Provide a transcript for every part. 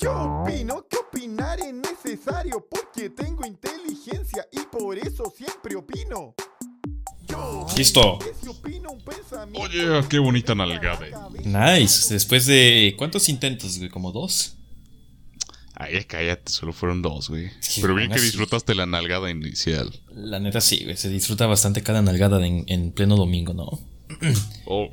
Yo opino que opinar es necesario porque tengo inteligencia y por eso siempre opino. Yo Listo. Oye, qué bonita nalgada. Nice. Después de. ¿Cuántos intentos, güey? ¿Como dos? Ay, cállate, solo fueron dos, güey. Sí, Pero bien que así. disfrutaste la nalgada inicial. La neta sí, güey. Se disfruta bastante cada nalgada en, en pleno domingo, ¿no? Oh,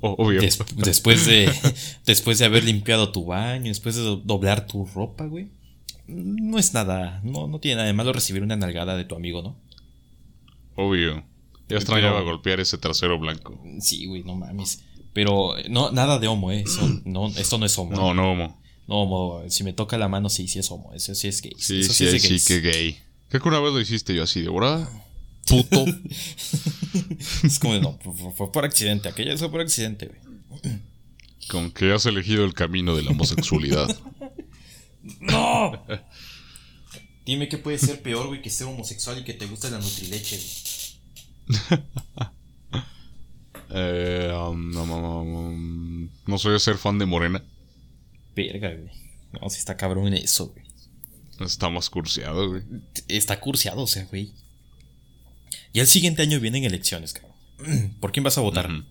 oh, obvio. Des- después de. después de haber limpiado tu baño, después de do- doblar tu ropa, güey. No es nada. No, no tiene nada de malo recibir una nalgada de tu amigo, ¿no? Obvio. Ya extrañaba Pero- golpear ese trasero blanco. Sí, güey, no mames. Pero no, nada de homo, ¿eh? Eso, no, esto no es homo. No, no, homo. No, homo. Si me toca la mano, sí, sí es homo. Eso sí es gay. Sí, Eso sí, es de sí, que gay. Creo que una vez lo hiciste yo así de, ¿verdad? Puto. Es como, no, fue, fue por accidente. Aquella fue por accidente, güey. Con que has elegido el camino de la homosexualidad. ¡No! Dime qué puede ser peor, güey, que ser homosexual y que te gusta la nutrileche, güey. eh, um, um, no soy ser fan de Morena. Verga, güey. No, si está cabrón eso, güey. Está más cursiado, güey. Está cursiado, o sea, güey. Y el siguiente año vienen elecciones, cabrón. ¿Por quién vas a votar? Ujú.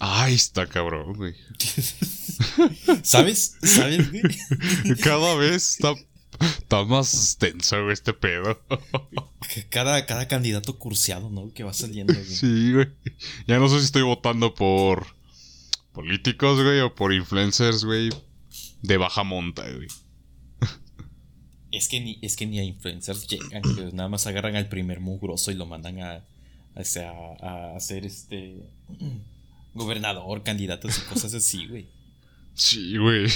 Ay, está cabrón, güey. ¿Sabes? ¿Sabes, güey? Cada vez está, está más tenso, güey, este pedo. Cada, cada candidato cursiado, ¿no? Que va saliendo, güey. Sí, güey. Ya no sé si estoy votando por políticos, güey, o por influencers, güey, de baja monta, güey. Es que ni, es que ni a influencers llegan, güey. Nada más agarran al primer mugroso y lo mandan a, a, a hacer este gobernador, candidatos y cosas así, güey. Sí, güey.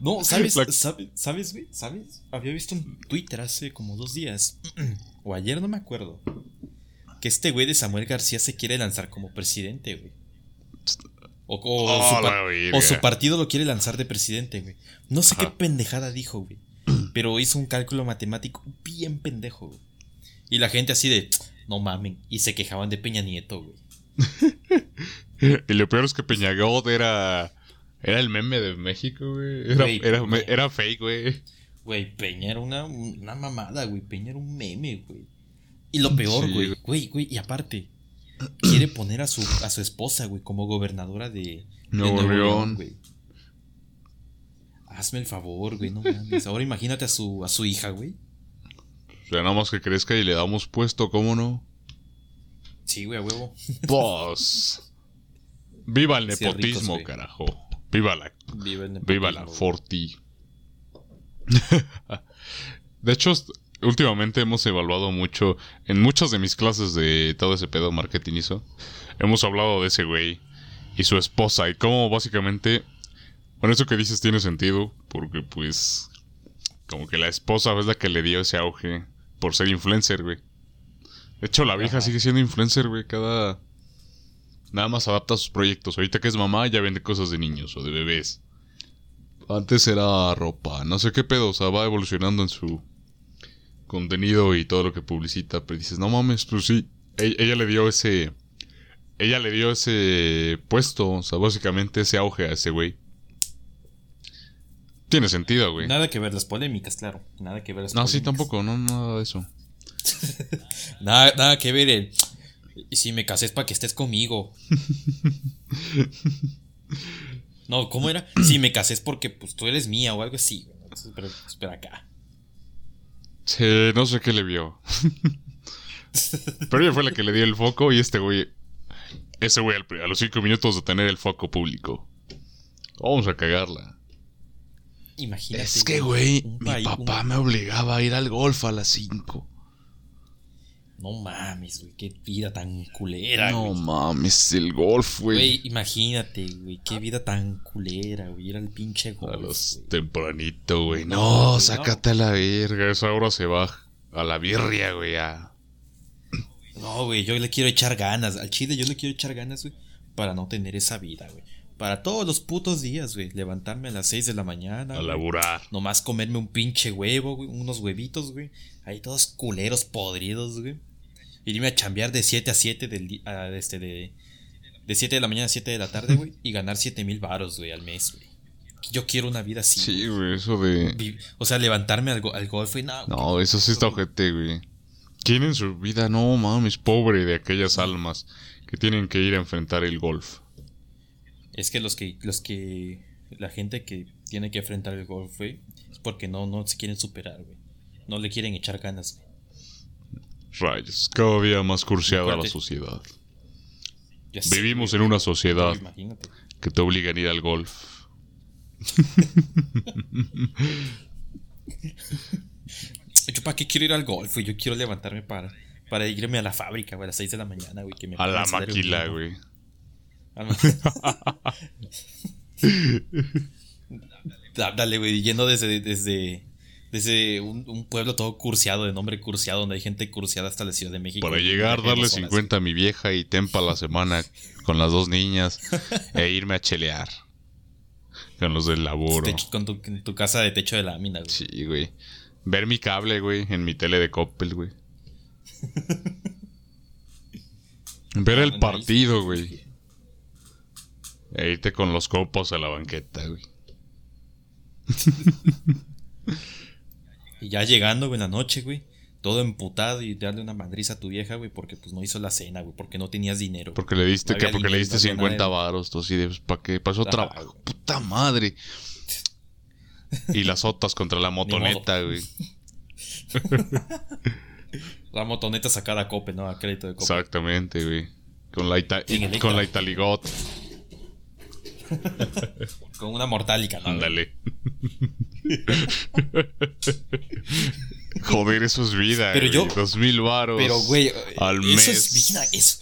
No, ¿sabes? La- ¿Sabes, ¿Sabes, güey? ¿Sabes? Había visto en Twitter hace como dos días, o ayer, no me acuerdo, que este güey de Samuel García se quiere lanzar como presidente, güey. O, o Oh, su, o partido lo quiere lanzar de presidente, güey. No sé qué pendejada dijo, güey. Pero hizo un cálculo matemático bien pendejo, güey. Y la gente así de, no mamen. Y se quejaban de Peña Nieto, güey. Y lo peor es que Peñagot era. Era el meme de México, güey. Era, Güey, era, fake, güey. Güey, Peña era una, una mamada, güey. Peña era un meme, güey. Y lo peor, Sí, güey, güey. güey, y aparte, quiere poner a su, a su esposa, güey, como gobernadora de, de Nuevo León. güey. Hazme el favor, güey, no mames. Ahora imagínate a su, a su hija, güey. O sea, nada más que crezca y le damos puesto, ¿cómo no? Sí, güey, a huevo. Pues. Viva el ricos, nepotismo, carajo. Viva la Viva, el Viva la nepotismo, güey. Forti. de hecho, últimamente hemos evaluado mucho. En muchas de mis clases de todo ese pedo marketingizo, hemos hablado de ese güey y su esposa y cómo básicamente. Bueno, eso que dices tiene sentido, porque pues. Como que la esposa es la que le dio ese auge por ser influencer, güey. De hecho, la vieja Ajá. sigue siendo influencer, güey. Cada. Nada más adapta sus proyectos. Ahorita que es mamá, ya vende cosas de niños o de bebés. Antes era ropa, no sé qué pedo, o sea, va evolucionando en su contenido y todo lo que publicita, pero dices, no mames, pues sí, e- ella, le dio ese, ella le dio ese puesto, o sea, básicamente ese auge a ese güey. Tiene sentido, güey. Nada que ver las polémicas, claro. Nada que ver las No, sí, polémicas. tampoco, no, nada de eso. Nada, nada que ver el. Si me casé es para que estés conmigo. No, ¿cómo era? Si me casé es porque pues tú eres mía o algo así. Pero espera acá. Sí, no sé qué le vio. pero ella fue la que le dio el foco y este güey, ese güey a los cinco minutos de tener el foco público. Vamos a cagarla. Imagínate. Es que, güey, mi país- papá un- me obligaba a ir al golf a las 5. No mames, güey. Qué vida tan culera, No güey. mames, el golf, Güey, güey. imagínate, güey. Qué vida tan culera, güey. Ir al pinche A golf. los güey. tempranito, güey. No, No, sácate a la verga. Esa hora se va a la birria, güey. a- No, güey, yo le quiero echar ganas. Al chile yo le quiero echar ganas, güey. Para no tener esa vida, güey. Para todos los putos días, güey. Levantarme a las 6 de la mañana. A güey. laburar. Nomás comerme un pinche huevo, güey. Unos huevitos, güey. Ahí todos culeros podridos, güey. Irme a chambear de 7 a 7 del a, este, de, de 7 de la mañana a 7 de la tarde, güey. y ganar 7 mil varos, güey, al mes, güey. yo quiero una vida así. Sí, güey, eso de. O sea, levantarme al, go- al golf y no. No, eso sí está ojete, güey. ¿Quién en su vida? No mames, pobre de aquellas almas que tienen que ir a enfrentar el golf. Es que los que, los que, la gente que tiene que enfrentar el golf, güey, es porque no, no se quieren superar, güey. No le quieren echar ganas, güey. Rayos, cada día más cursiada la sociedad. Sé, Vivimos güey. en una sociedad Imagínate. que te obligan a ir al golf. Yo para qué quiero ir al golf. Yo quiero levantarme para, para irme a la fábrica, güey, a las 6 de la mañana, güey. Que me A la maquila, güey. Dale, güey, yendo desde, desde, desde un, un pueblo todo cursiado, de nombre cursiado, donde hay gente cursiada hasta la Ciudad de México. Para llegar, darle dos horas. 50 a mi vieja y tempa la semana con las dos niñas e irme a chelear. Con los del laburo. Techo- con tu, casa de techo de lámina, güey. Sí, güey. Ver mi cable, güey, en mi tele de Coppel, güey. Ver el partido, güey. E irte con los copos a la banqueta, güey. Y ya llegando, güey, en la noche, güey. Todo emputado y darle una madriza a tu vieja, güey, porque pues no hizo la cena, güey, porque no tenías dinero. Porque le diste, No que porque le diste no había 50 nada varos, tú así de, pues, ¿para qué? Pasó Ajá, trabajo. güey. Puta madre. Y las otras contra la motoneta, güey. La motoneta sacada a cope, ¿no? A crédito de cope. Exactamente, güey. Con la, ita- con la Italigot. Con una mortálica, ¿no? Ándale. Joder, eso es vida, Pero güey. yo- Dos mil varos. Pero, güey, al eso mes. es vida. Eso,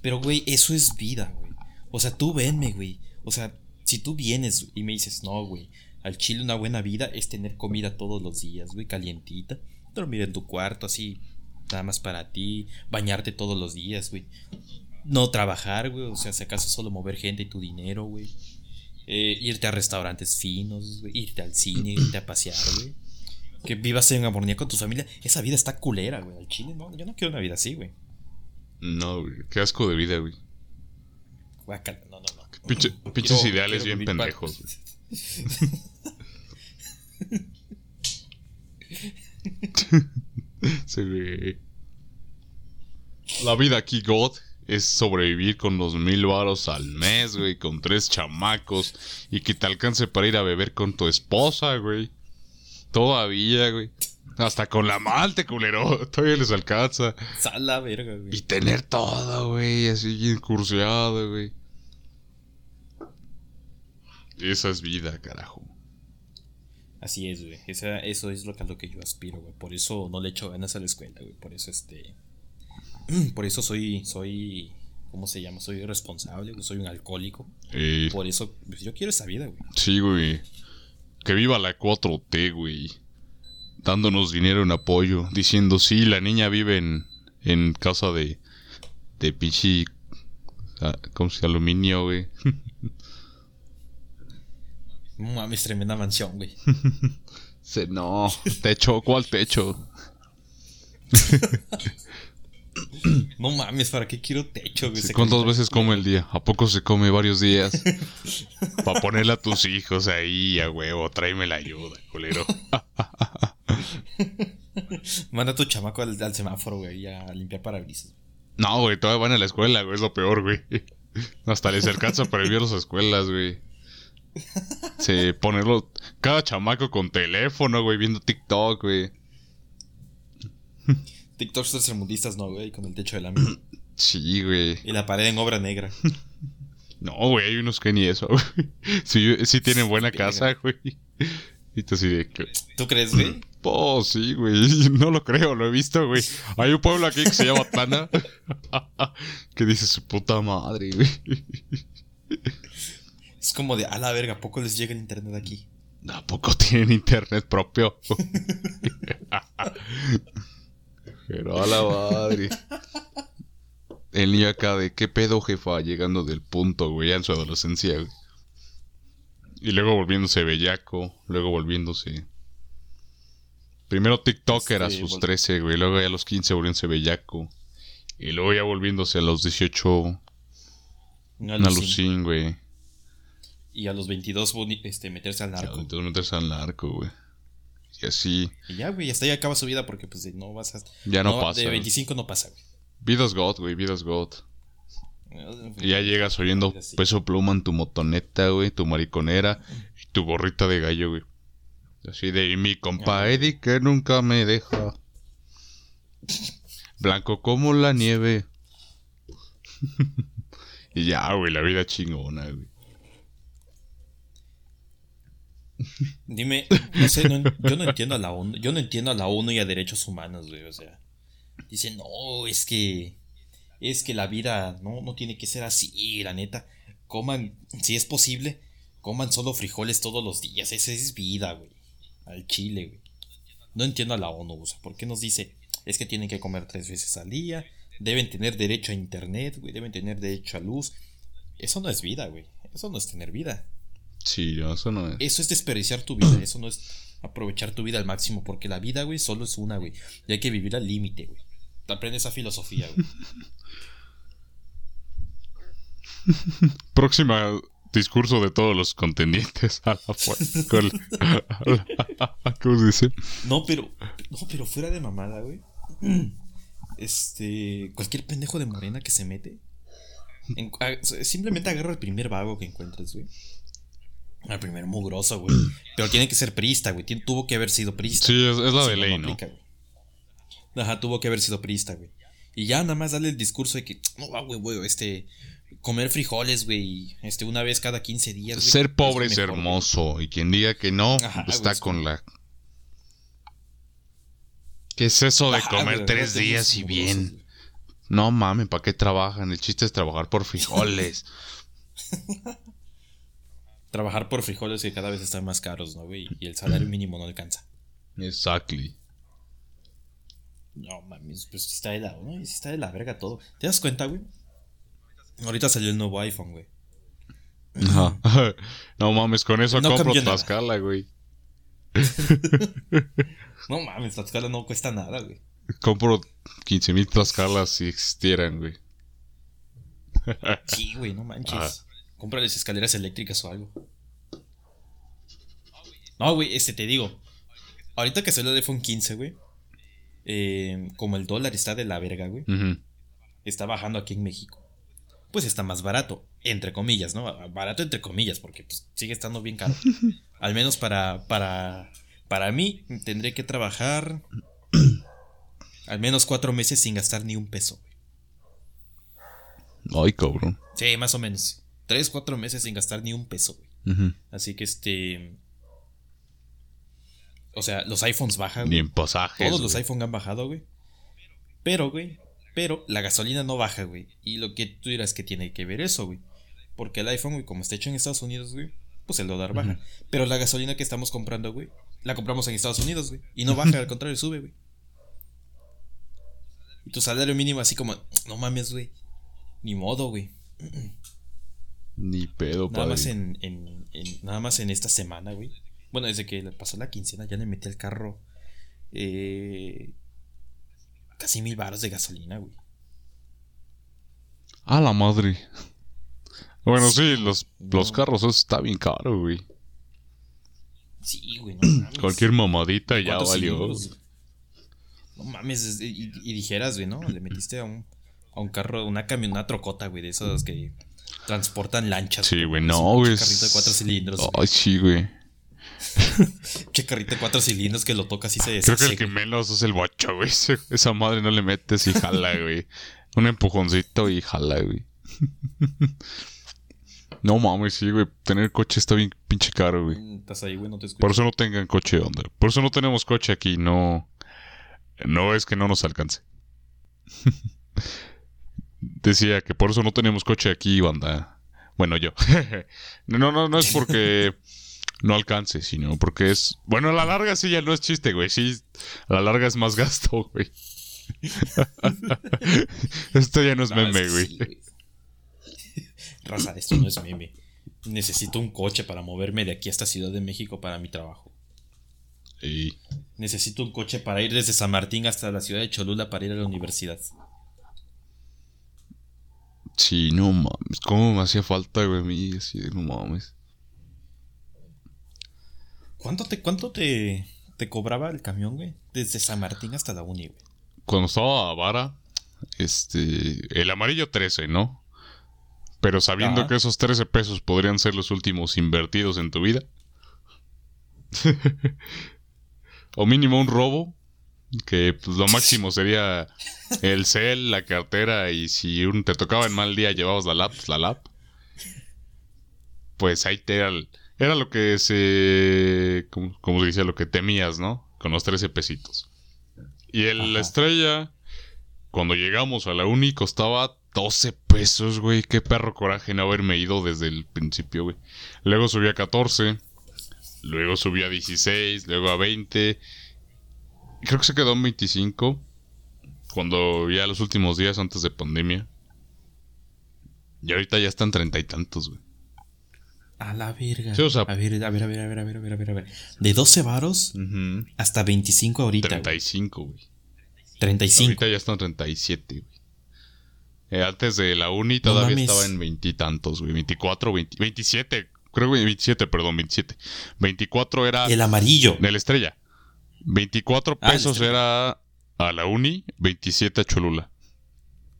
pero, güey, eso es vida, güey. O sea, tú venme, güey. O sea, si tú vienes y me dices, no, güey, al chile una buena vida es tener comida todos los días, güey, calientita. Dormir en tu cuarto, así, nada más para ti. Bañarte todos los días, güey. No trabajar, güey. O sea, si acaso solo mover gente y tu dinero, güey. Eh, irte a restaurantes finos, güey. Irte al cine, irte a pasear, güey. Que vivas en armonía con tu familia. Esa vida está culera, güey. Al chile, no. Yo no quiero una vida así, güey. No, güey. Qué asco de vida, güey. Guácala, no, no, no. Pinche- pinches Quiero- ideales quiero bien pendejos, güey. Sí, güey. La vida aquí, God, es sobrevivir con los mil varos al mes, güey, con tres chamacos y que te alcance para ir a beber con tu esposa, güey. Todavía, güey. Hasta con la malte, culero. Todavía les alcanza. Sal la verga, Y güey. tener todo, güey, así bien curseado, güey. Esa es vida, carajo. Así es, güey. Esa- eso es lo que, a lo que yo aspiro, güey. Por eso no le echo ganas a la escuela, güey. Por eso, este. Por eso soy. Soy. ¿Cómo se llama? Soy responsable, güey. Soy un alcohólico. Eh, Por eso, pues, yo quiero esa vida, güey. sí, güey. Que viva la 4T, güey. Dándonos dinero en apoyo. Diciendo, sí, la niña vive en, en casa de. De pinche. ah, ¿Cómo se llama? Aluminio, güey. Mames, tremenda mansión, güey. No, techo, ¿cuál techo? No mames, ¿para qué quiero techo, güey? Sí, ¿Cuántas veces come el día? ¿A poco se come varios días? Para ponerle a tus hijos ahí, a huevo, tráeme la ayuda, culero. Manda a tu chamaco al, al semáforo, güey, a limpiar parabrisas. No, güey, todavía van a la escuela, güey, es lo peor, güey. Hasta les alcanza para ir a las escuelas, güey. Sí, ponerlo. Cada chamaco con teléfono, güey, viendo TikTok, güey. TikToks tercermundistas, no, güey, con el techo de lámina. Sí, güey. y la pared en obra negra. No, güey, hay unos que ni eso, güey. Sí, sí tienen buena casa, güey. Y tú de que. ¿Tú crees, güey? Oh, sí, güey. No lo creo, lo he visto, güey. Hay un pueblo aquí que se llama Tana. que dice su puta madre, güey. Es como de, a la verga, ¿a poco les llega el internet aquí? ¿A poco tienen internet propio? Pero a la madre. El niño acá de qué pedo, jefa, llegando del punto, güey, ya en su adolescencia, güey. Y luego volviéndose bellaco, luego volviéndose. Primero TikToker a Este, sus vol- 13, güey, luego ya a los 15 volviéndose bellaco. Y luego ya volviéndose a los 18 Un una alucín. lucín, güey. Y a los 22 boni- este, meterse al narco. Entonces meterse al narco, güey. Y así, Y ya, güey, hasta ahí acaba su vida porque pues no vas a... ya no, pasa. De güey. 25 no pasa, güey. Vidas God, güey, vidas God. Y ya llegas oyendo peso pluma en tu motoneta, güey, tu mariconera y tu gorrita de gallo, güey. Así de y mi compa. Eddie que nunca me deja. Blanco como la nieve. y ya, güey, la vida chingona, güey. Dime, no sé, yo no entiendo a la ONU, yo no entiendo a la ONU y a derechos humanos, güey, o sea, dicen, no, es que, es que la vida no, no tiene que ser así, la neta, coman, si es posible, coman solo frijoles todos los días, esa es vida, güey, al chile, güey. No entiendo a la ONU, o ¿por qué nos dice, es que tienen que comer tres veces al día, deben tener derecho a internet, güey, deben tener derecho a luz? Eso no es vida, güey, eso no es tener vida. Sí, no, eso no es. Eso es desperdiciar tu vida, eso no es aprovechar tu vida al máximo, porque la vida, güey, solo es una, güey. Y hay que vivir al límite, güey. Te aprendes esa filosofía, güey. Próxima discurso de todos los contendientes a la fu- con- a la- ¿Cómo se dice? No, pero, no, pero fuera de mamada, güey. Este, cualquier pendejo de morena que se mete, en- a- simplemente agarra el primer vago que encuentres, güey. Al primer mugroso, güey. Pero tiene que ser priista, güey. Tuvo que haber sido priista. Sí, es, es la de ley, no. Ajá, tuvo que haber sido priista, güey. Y ya nada más darle el discurso de que, no, va, güey, güey, este, comer frijoles, güey, este, una vez cada 15 días. Ser pobre es mejor, hermoso. Y quien diga que no, Ajá, está es con la. ¿Qué es eso de Ajá, comer tres días y bien? No mames, ¿para qué trabajan? El chiste es trabajar por frijoles. Trabajar por frijoles que cada vez están más caros, ¿no, güey? Y el salario mínimo no alcanza. exactly. No, mames, pues está de la, ¿no? Está de la verga todo. ¿Te das cuenta, güey? Ahorita salió el nuevo iPhone, güey. No mames, con eso No compro. Tlaxcala, güey. No mames, Tlaxcala no cuesta nada, güey. Compro 15 mil Tlaxcalas si existieran, güey. Sí, güey, no manches. Cómprales escaleras eléctricas o algo. No, güey, este te digo. Ahorita que salió el iPhone 15, güey. eh, como el dólar está de la verga, güey. Está bajando aquí en México. Pues está más barato. Entre comillas, ¿no? Barato entre comillas, porque pues, sigue estando bien caro. Al menos para. para. Para mí, tendré que trabajar. al menos cuatro meses sin gastar ni un peso, güey. Ay, cabrón. Sí, más o menos. Tres, cuatro meses sin gastar ni un peso, güey. Así que este. O sea, los iPhones bajan. Ni en pasajes. Todos los iPhones han bajado, güey. Pero, güey. Pero la gasolina no baja, güey. Y lo que tú dirás que tiene que ver eso, güey. Porque el iPhone, güey, como está hecho en Estados Unidos, güey, pues el dólar baja. Pero la gasolina que estamos comprando, güey, la compramos en Estados Unidos, güey. Y no baja, al contrario, sube, güey. Y tu salario mínimo así como, no mames, güey. Ni modo, güey. Ni pedo, Nada más en, en- en- nada más en esta semana, güey. Bueno, desde que pasó la quincena ya le metí al carro eh, casi mil baros de gasolina, güey. A la madre. Bueno, sí, Sí, los, no. los carros eso está bien caro, güey. Sí, güey, no mames. Cualquier mamadita ya ¿Cuántos valió. cilindros? No mames, es- y, y dijeras, güey, ¿no? Le metiste a un, a un carro, una camión, una trocota, güey, de esas que transportan lanchas. Sí, güey, no, güey. carrito de cuatro cilindros. Ay, sí, güey. Che carrito de cuatro cilindros que lo tocas y se Creo que deshace. el que menos es el bocho, güey. Esa madre no le metes y jala, güey. Un empujoncito y jala, güey. No mames, sí, güey. Tener coche está bien pinche caro, güey. Mm, Estás ahí, güey, no te escucho. Por eso no tengan coche, onda. Por eso no tenemos coche aquí, no. No es que no nos alcance. Decía que por eso no tenemos coche aquí, banda. Bueno, yo. no, no, no es porque no alcance, sino porque es. Bueno, a la larga sí ya no es chiste, güey. Sí, a la larga es más gasto, güey. Esto ya no es No, es meme, que güey. sí, güey. Raza, esto no es meme. Necesito un coche para moverme de aquí hasta Ciudad de México para mi trabajo. Y- Necesito un coche para ir desde San Martín hasta la ciudad de Cholula para ir a la universidad. Sí, no mames. ¿Cómo me hacía falta, güey? a mí? Así de, no mames. ¿Cuánto te, cuánto te, te cobraba el camión, güey? Desde San Martín hasta la uni, güey. Cuando estaba a vara, este, el amarillo 13, ¿no? Pero sabiendo Ajá. que esos 13 pesos podrían ser los últimos invertidos en tu vida. o mínimo un robo, que pues, lo máximo sería el cel, la cartera y si un, te tocaba en mal día llevabas la lap, pues, la lap. Pues ahí te era, era lo que se, como, como se dice, lo que temías, ¿no? Con los 13 pesitos. Y el Ajá. estrella, cuando llegamos a la uni, costaba 12 pesos, güey. Qué perro coraje no haberme ido desde el principio, güey. Luego subí a 14. Luego subí a 16. Luego a 20. Creo que se quedó en 25. Cuando ya los últimos días antes de pandemia. Y ahorita ya están treinta y tantos, güey. A la verga. Sí, o sea- a ver, a ver, a ver, a ver, a ver, a ver, a ver, a ver. De 12 varos hasta 25 ahorita. güey. 35, güey. 35. Ahorita ya están 37, güey. Eh, antes de la uni todavía mames. estaba en veintitantos, güey. 24, 20, 27. Creo que 27, perdón, 27. 24 era El amarillo. de la estrella. 24 Ah, pesos era a la uni, 27 a Cholula.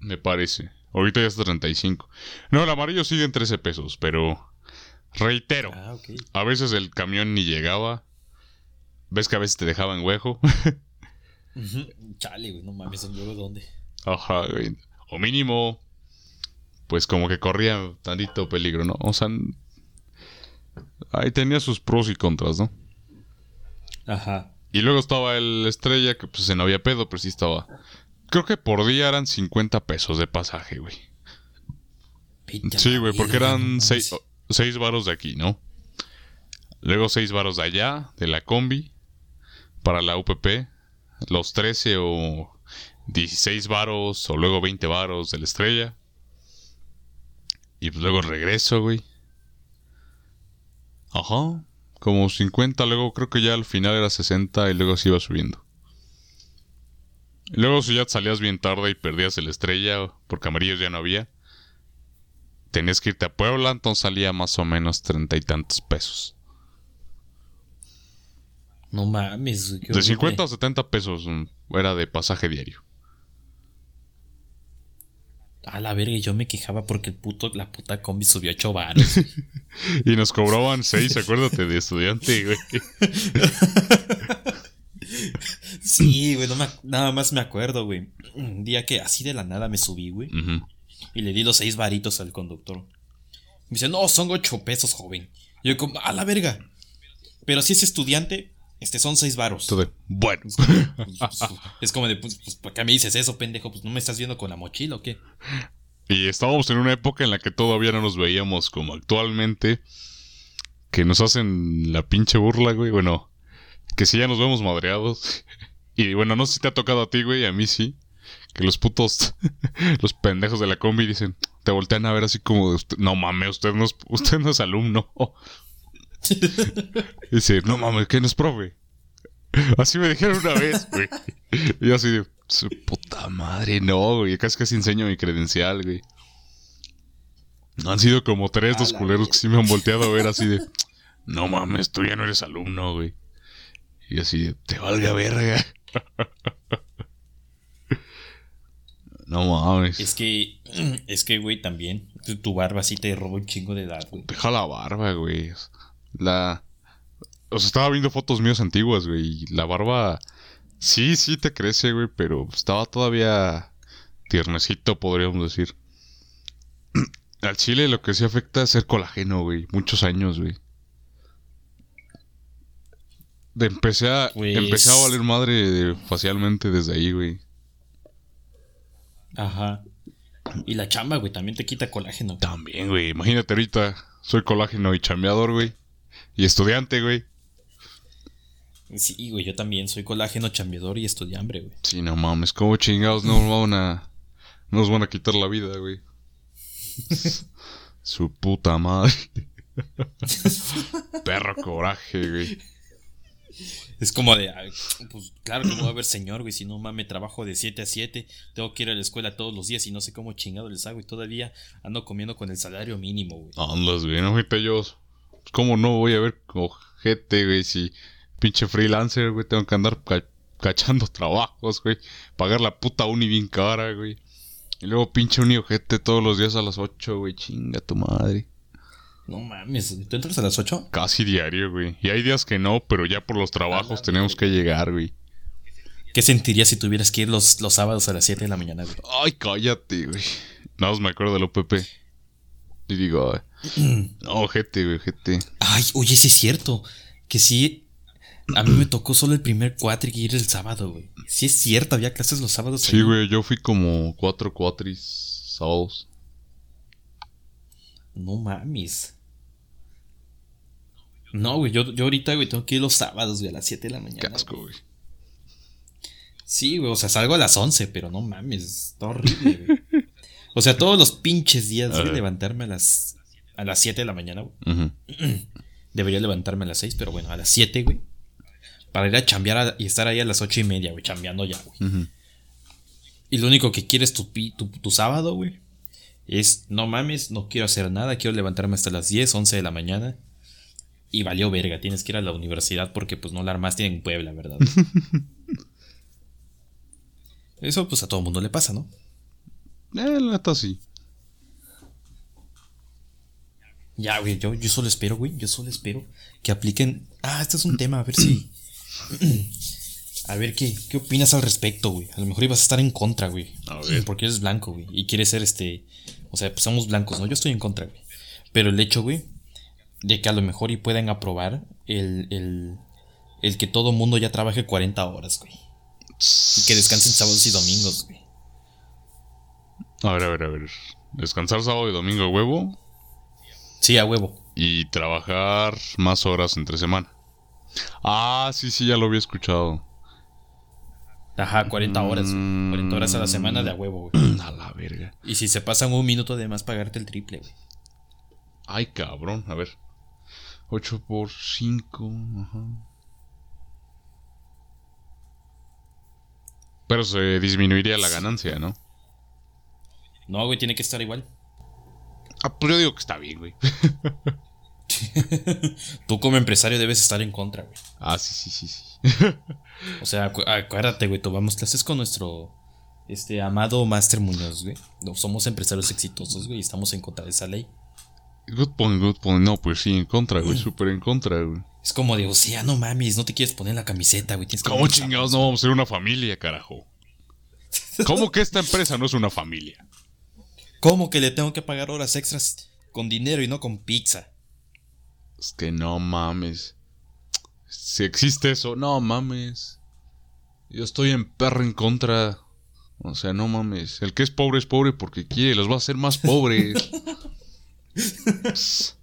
Me parece. Ahorita ya está 35. No, el amarillo sigue en 13 pesos, pero reitero, Ah, a veces el camión ni llegaba. Ves que a veces te dejaban huejo. Chale, güey, no mames, luego dónde. Ajá, güey. O mínimo, pues como que corría tantito peligro, ¿no? O sea, ahí tenía sus pros y contras, ¿no? Ajá. Y luego estaba el estrella, que pues no había pedo, pero sí estaba. Creo que por día eran 50 pesos de pasaje, güey. Sí, güey, porque eran mames. 6 seis varos de aquí, ¿no? Luego 6 varos de allá, de la combi, para la UPP. Los 13 o 16 varos, o luego 20 varos de la estrella. Y pues luego regreso, güey. Ajá. Como 50, luego creo que ya al final era 60 y luego se iba subiendo. Y luego si ya salías bien tarde y perdías el estrella, porque amarillos ya no había tenías que irte a Puebla, entonces salía más o menos treinta y tantos pesos. No mames, qué De horrible. 50 a 70 pesos mm, era de pasaje diario. A la verga, yo me quejaba porque el puto, la puta combi subió 8 baros. Y nos cobraban 6, acuérdate, de estudiante, güey. sí, güey, no me ac- nada más me acuerdo, güey. Un día que así de la nada me subí, güey. Y le di los 6 varitos al conductor. Me dice, no, son 8 pesos, joven. Y yo como, a la verga. Pero si es estudiante, este son 6 varos. Bueno. Pues, pues, es como de, pues, pues, ¿por qué me dices eso, pendejo? Pues no me estás viendo con la mochila o qué. Y estábamos en una época en la que todavía no nos veíamos como actualmente. Que nos hacen la pinche burla, güey. Bueno, que si ya nos vemos madreados. Y bueno, no sé si te ha tocado a ti, güey, a mí sí. Que los putos, los pendejos de la combi dicen, te voltean a ver así como de usted, no mames, usted no es, usted no es alumno. Y dice, no mames, ¿qué no es profe? Así me dijeron una vez, güey. Y yo así de, su puta madre, no, güey. Casi casi enseño mi credencial, güey. Han sido como tres los la culeros que sí me han volteado a ver así de, no mames, tú ya no eres alumno, güey. Y así de, te valga verga. No mames. Es que, es que, güey, también. Tu, tu barba sí te roba un chingo de edad, güey. Deja la barba, güey. La. O sea, estaba viendo fotos mías antiguas, güey. Y la barba. Sí, sí te crece, güey. Pero estaba todavía. Tiernecito, podríamos decir. Al chile lo que sí afecta es ser colágeno, güey. Muchos años, güey. De empecé a. Pues- Empecé a valer madre de- facialmente desde ahí, güey. Ajá. Y la chamba, güey, también te quita colágeno. También, güey. Imagínate ahorita. Soy colágeno y chambeador, güey. Y estudiante, güey. Sí, güey, yo también soy colágeno, chambeador y estudiambre, güey. Sí, no mames, como chingados no nos van a. No nos van a quitar la vida, güey. Su puta madre. Perro coraje, güey. Es como de, pues claro que no va a haber señor, güey, si no mames, trabajo de 7 a 7, tengo que ir a la escuela todos los días y no sé cómo chingado les hago y todavía ando comiendo con el salario mínimo, güey. Andas, ahorita yo. ¿Cómo no voy a ver Gente, güey, si pinche freelancer, güey, tengo que andar ca- cachando trabajos, güey. Pagar la puta uni bien cara, güey. Y luego pinche uni ojete todos los días a las 8, güey. Chinga tu madre. No mames, ¿tú entras a las 8? Casi diario, güey. Y hay días que no, pero ya por los trabajos tenemos que llegar, güey. ¿Qué sentirías si tuvieras que ir los, los sábados a las 7 de la mañana, güey? Ay, cállate, güey. Nada más me acuerdo del OPP. Y digo, ay, no, ojete, güey, ojete. Ay, oye, sí es cierto. Que sí. A mí me tocó solo el primer cuatri que ir el sábado, güey. Sí es cierto, había clases los sábados. Sí, ahí. güey, yo fui como cuatro cuatris sábados. No mames. No, güey, yo, yo ahorita, güey, tengo que ir los sábados, güey, a las 7 de la Qué mañana. asco, güey. Sí, güey, o sea, salgo a las 11, pero no mames, está horrible, güey. O sea, todos los pinches días, güey, levantarme a las, a las 7 de la mañana, güey. Debería levantarme a las 6, pero bueno, a las 7, güey. Para ir a chambear a- y estar ahí a las 8 y media, güey, chambeando ya, güey. Y lo único que quieres tu, tu, tu sábado, güey, es, no mames, no quiero hacer nada, quiero levantarme hasta las 10, 11 de la mañana. Y valió verga, tienes que ir a la universidad porque pues no la armaste en Puebla, ¿verdad? Eso pues a todo mundo le pasa, ¿no? Eh, la sí. Ya, güey, yo, yo solo espero, güey, yo solo espero que apliquen... Ah, este es un tema, a ver si... A ver, ¿qué, ¿qué opinas al respecto, güey? A lo mejor ibas a estar en contra, güey. A ver. Porque eres blanco, güey. Y quieres ser este... O sea, pues somos blancos, ¿no? Yo estoy en contra, güey. Pero el hecho, güey, de que a lo mejor y puedan aprobar el, el, el que todo mundo ya trabaje 40 horas, güey. Y que descansen sábados y domingos, güey. A ver, a ver, a ver. Descansar sábado y domingo huevo Sí, a huevo. y trabajar más horas entre semana. Ah, sí, sí, ya lo había escuchado. Ajá, 40 horas, güey. 40 horas a la semana de a huevo, güey. A la verga. Y si se pasan un minuto de más, pagarte el triple, güey. Ay, cabrón, a ver. 8 por 5. Ajá. Pero se disminuiría la ganancia, ¿no? No, güey, tiene que estar igual. Ah, pues yo digo que está bien, güey. Tú como empresario debes estar en contra, güey. Ah, sí, sí, sí, sí. O sea, acu- acuérdate, güey, tomamos clases con nuestro este amado Master Muñoz, güey. No, somos empresarios exitosos, güey, y estamos en contra de esa ley. Good point, good point. No, pues sí, en contra, güey. Súper en contra, güey. Es como de, o sea, no mames, no te quieres poner la camiseta, güey. Tienes ¿Cómo chingados no vamos a ser una familia, carajo? ¿Cómo que esta empresa no es una familia? ¿Cómo que le tengo que pagar horas extras con dinero y no con pizza? Es que no mames. Si existe eso, no mames. Yo estoy en perro en contra. O sea, no mames. El que es pobre es pobre porque quiere, los va a hacer más pobres.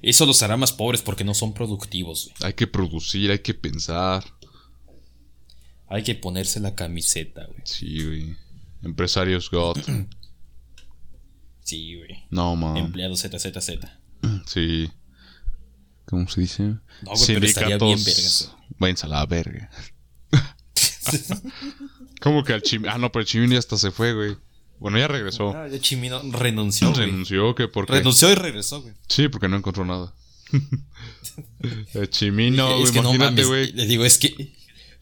Eso los hará más pobres porque no son productivos, güey. hay que producir, hay que pensar. Hay que ponerse la camiseta, güey. Sí, güey. Empresarios God. Sí, güey. No mames. Empleados ZZZ. Sí. ¿Cómo se dice? No, güey, pero estaría bien vergas. Váyanse a la verga. ¿Cómo que al Chimín? Ah, no, pero el Chimín ya hasta se fue, güey. Bueno, ya regresó. Ah, ya Chimino renunció, güey. Renunció, que porque. Renunció y regresó, güey. Sí, porque no encontró nada. el Chimino, es güey, que no imagínate, güey. Le digo, es que.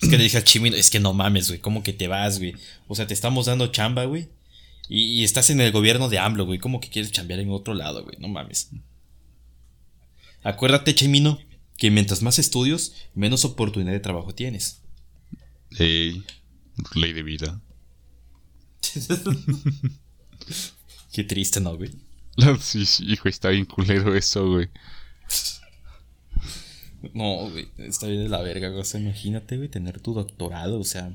Es que le dije al Chimino, es que no mames, güey. ¿Cómo que te vas, güey? O sea, te estamos dando chamba, güey. Y, y estás en el gobierno de AMLO, güey. ¿Cómo que quieres chambear en otro lado, güey? No mames. Acuérdate, Chimino, que mientras más estudios, menos oportunidad de trabajo tienes. Ey, ley de vida. Qué triste, ¿no, güey? sí, sí, hijo, está bien culero eso, güey. No, güey, está bien de la verga, güey. O sea, imagínate, güey, tener tu doctorado, o sea,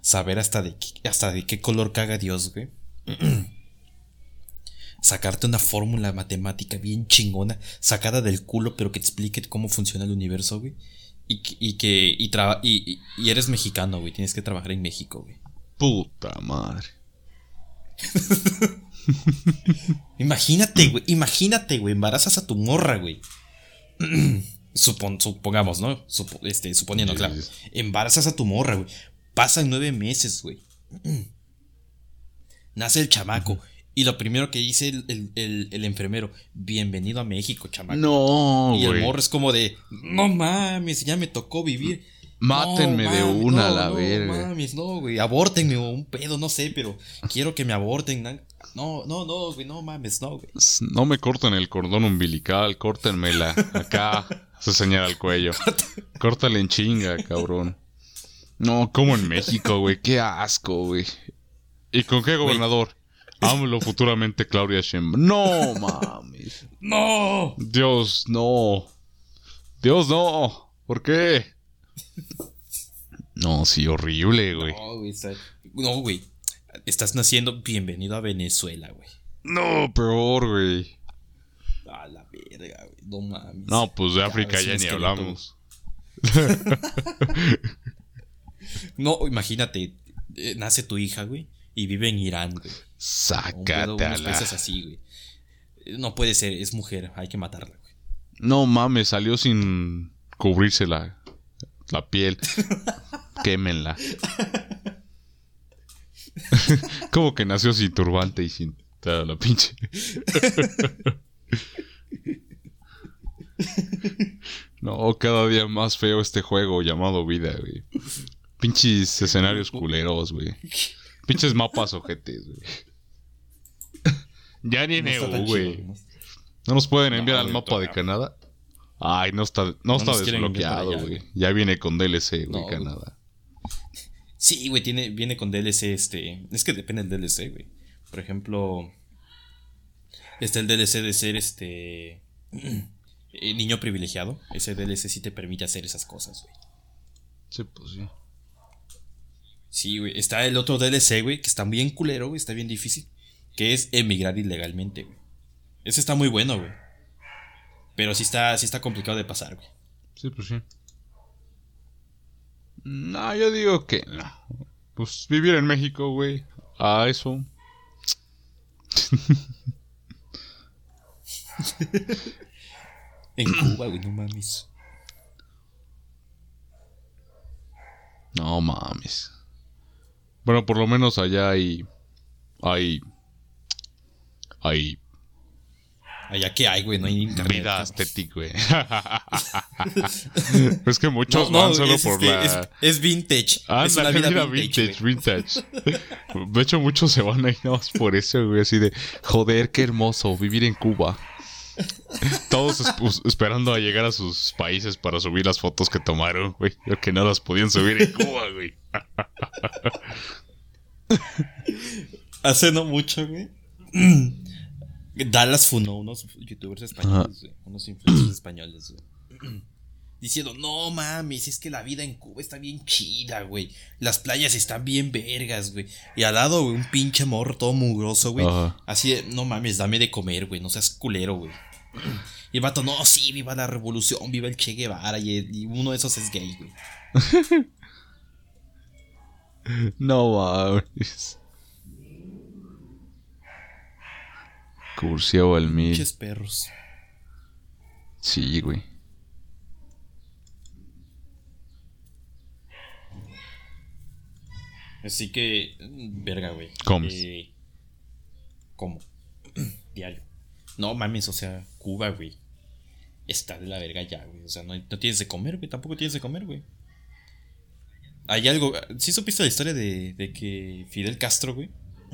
saber hasta de qué, hasta de qué color caga Dios, güey. Sacarte una fórmula matemática bien chingona, sacada del culo, pero que te explique cómo funciona el universo, güey. Y, que- y que. Y, traba- y, eres mexicano, güey. Tienes que trabajar en México, güey. Puta madre. Imagínate, güey. Imagínate, güey. Embarazas a tu morra, güey. Supon- supongamos, ¿no? Este, suponiendo, claro. Embarazas a tu morra, güey. Pasan nueve meses, güey. Nace el chamaco. Y lo primero que dice el, el- el- el enfermero, bienvenido a México, chamaco. No, y el güey. morro es como de, no mames, ya me tocó vivir. Mátenme No, de una a no, la no, verga. mames, no, güey, abórtenme o un pedo, no sé, pero quiero que me aborten. No, no, no, güey, no mames, no, güey. No me corten el cordón umbilical, córtenmela. Acá se señala el cuello. Córtale en chinga, cabrón. No, como en México, güey. Qué asco, güey. ¿Y con qué gobernador? AMLO futuramente Claudia Sheinbaum. No, mames. ¡No! Dios, no. Dios, no. ¿Por qué? No, sí, horrible, güey. No, güey, está- no, güey. Estás naciendo, bienvenido a Venezuela, güey. No, peor, güey. A la verga, güey. No mames. No, pues de Ya, África ya ni hablamos. No, imagínate, eh, nace tu hija, güey, y vive en Irán, güey. Un pedo, Sácate a unos así, güey. No puede ser, es mujer, hay que matarla, güey. No mames, salió sin cubrirse la, la piel. Quémenla. Como que nació sin turbante y sin toda la pinche. No, cada día más feo este juego llamado vida, güey. Pinches escenarios culeros, güey. Pinches mapas ojetes, güey. Ya ni en No EU, güey. ¿no? ¿No nos pueden No, enviar al güey, mapa de. Canadá? Ay, no está, no No está desbloqueado, güey. Ya viene con DLC, güey, No, güey. Canadá. Sí, güey, tiene, viene con DLC, este... Es que depende del DLC, güey. Por ejemplo... Está el DLC de ser, este... eh, niño privilegiado. Ese DLC sí te permite hacer esas cosas, güey. Sí, pues sí. Sí, güey. Está el otro DLC, güey, que está bien culero, güey. Está bien difícil. Que es emigrar ilegalmente, güey. Ese está muy bueno, güey. Pero sí está, sí está complicado de pasar, güey. Sí, pues sí. No, yo digo que no. Pues vivir en México, güey. A eso. En Cuba, güey, no mames. No mames. Bueno, por lo menos allá hay. Hay. Hay Allá que hay, güey, no hay internet. vida estética, güey. es que muchos No, van no, solo es, por este, la. es, es vintage. es una Ándale, vida vintage. vintage, vintage. De hecho, muchos se van ahí nada más por eso, güey. Así de, joder, qué hermoso vivir en Cuba. Todos es- esperando a llegar a sus países para subir las fotos que tomaron, güey. Porque no las podían subir en Cuba, güey. Hace no mucho, güey. Dallas funó unos youtubers españoles, güey. Unos influencers españoles, güey. Diciendo, no mames, es que la vida en Cuba está bien chida, güey. Las playas están bien vergas, güey. Y al lado, güey, un pinche morro todo mugroso, güey. Así de, no mames, dame de comer, güey. No seas culero, güey. Y el vato, no, sí, viva la revolución, viva el Che Guevara. Y, y uno de esos es gay, güey. No mames. Cursiao al mil. Pinches perros. Sí, güey. Así que, mm, verga, güey. Comes. Eh, ¿Cómo? Diario. No mames, o sea, Cuba, güey. Está de la verga ya, güey. O sea, no, no tienes de comer, güey. Tampoco tienes de comer, güey. Hay algo. ¿Sí supiste la historia de, de que Fidel Castro, güey?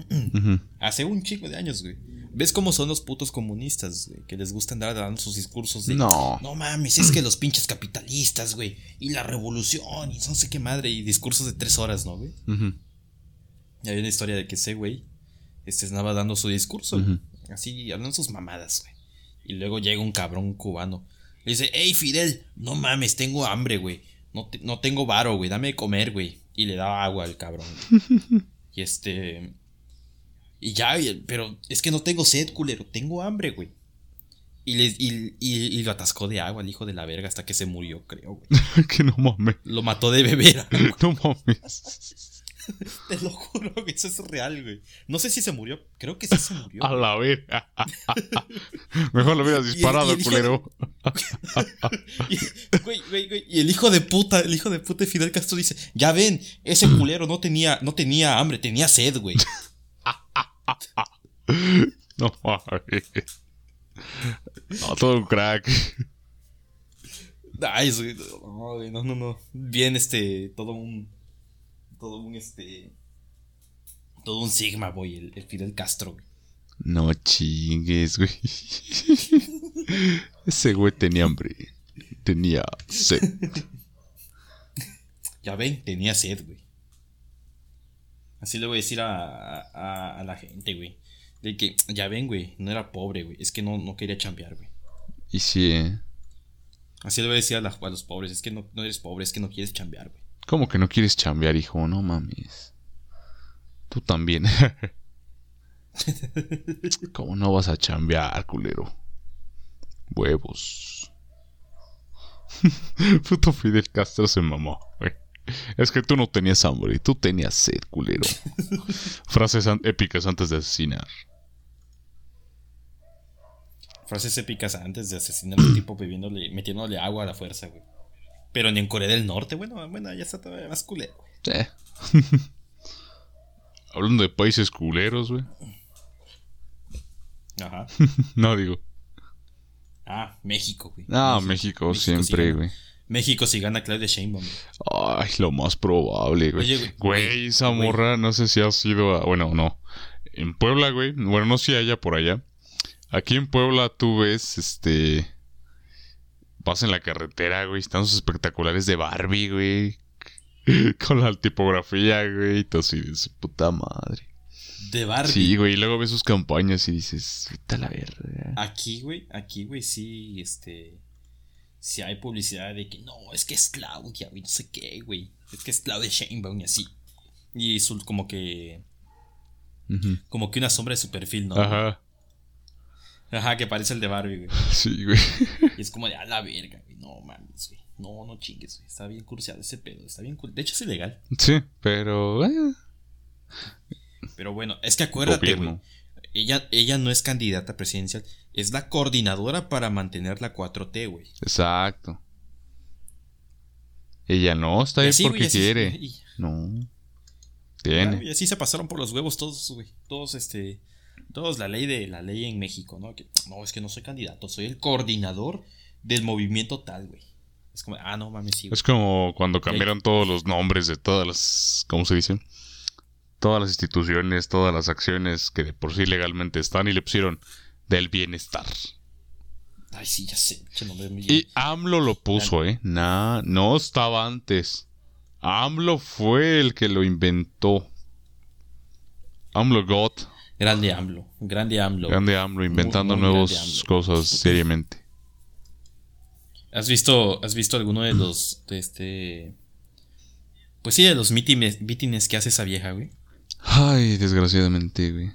Hace un chingo de años, güey. ¿Ves cómo son los putos comunistas, güey? Que les gusta andar dando sus discursos de. No. No mames, es que los pinches capitalistas, güey. Y la revolución, y no sé qué madre. Y discursos de tres horas, ¿no, güey? Ujú. Y hay una historia de que ese güey este, estaba dando su discurso, Ujú. así hablando sus mamadas, güey. Y luego llega un cabrón cubano. Le dice, hey Fidel, no mames, tengo hambre, güey. No, te- no tengo varo, güey, dame de comer, güey. Y le daba agua al cabrón. güey. y este... Y ya, pero es que no tengo sed, culero, tengo hambre, güey. Y, le, y, y- y lo atascó de agua al hijo de la verga hasta que se murió, creo, güey. que no mames. Lo mató de beber. No mames. Te lo juro que eso es real, güey. No sé si se murió. Creo que sí se murió. A la vez. Mejor lo hubieras el- disparado, el culero. Y, güey, güey, güey, y el hijo de puta, el hijo de puta de Fidel Castro dice, ya ven, ese culero no tenía, no tenía hambre, tenía sed, güey. No. No, todo un crack. Ay, güey, no, no, no. Bien, este, todo un. Todo un, este. Todo un Sigma, güey, el, el Fidel Castro, güey. No chingues, güey. Ese güey tenía hambre. Tenía sed. Ya ven, tenía sed, güey. Así le voy a decir a, a, a la gente, güey. De que, ya ven, güey, no era pobre, güey. Es que no, no quería chambear, güey. Y sí, ¿eh? Así le voy a decir a, la- a los pobres. Es que no, no eres pobre, es que no quieres chambear, güey. ¿Cómo que no quieres chambear, hijo? No mames. Tú también. ¿Cómo no vas a chambear, culero? Huevos. Puto Fidel Castro se mamó, güey. Es que tú no tenías hambre, tú tenías sed, culero. Frases an- épicas antes de asesinar. Frases épicas antes de asesinar a un tipo bebiéndole, metiéndole agua a la fuerza, güey. Pero ni en Corea del Norte, bueno, bueno, ya está todavía más culero, güey. Eh. Hablando de países culeros, güey. Ajá. No digo. Ah, México, güey. Ah, México, sí siempre, güey. México si gana Claudia Sheinbaum, güey. Ay, lo más probable, güey. Oye, güey, Güey, güey, esa güey. morra, no sé si ha sido a... Bueno, no. En Puebla, güey. Bueno, no sé si haya por allá. Aquí en Puebla tú ves, este... Vas en la carretera, güey. Están sus espectaculares de Barbie, güey. Con la tipografía, güey. Y todo así de su puta madre. De Barbie. Sí, güey. Y luego ves sus campañas y dices... Vete a la verga. Aquí, güey, aquí, güey, sí, este. Sí hay publicidad de que no, es que es Claudia, güey, no sé qué, güey. Es que es Claudia Sheinbaum y así. Y su, como que. Como que una sombra de su perfil, ¿no? Ajá. Ajá, que parece el de Barbie, güey. Sí, güey. Y es como de a la verga, güey. No mames, güey. No, no chingues, güey. Está bien cursiado ese pedo. Está bien cur- De hecho, es ilegal. Sí, pero... eh, Pero bueno, es que acuérdate, güey. Ella, ella no es candidata presidencial. Es la coordinadora para mantener la 4T, güey. Exacto. Ella no está ahí así, porque quiere. No. Tiene. y así se pasaron por los huevos todos, güey. Todos, este. Todos la ley de la ley en México, ¿no? Que, no, es que no soy candidato, soy el coordinador del movimiento tal, güey. Es como, ah, no mames, sí, güey. Es como cuando cambiaron todos los nombres de todas las. ¿Cómo se dice? Todas las instituciones, todas las acciones que de por sí legalmente están y le pusieron del bienestar. Ay, sí, ya sé. Y AMLO lo puso, ¿eh? Nah, no estaba antes. AMLO fue el que lo inventó. AMLO God. Grande AMLO. Grande AMLO. Grande AMLO inventando muy nuevas cosas seriamente. ¿Has visto, ¿Has visto alguno de los. De este. Pues sí, de los mítines, mítines que hace esa vieja, güey? Ay, desgraciadamente, güey.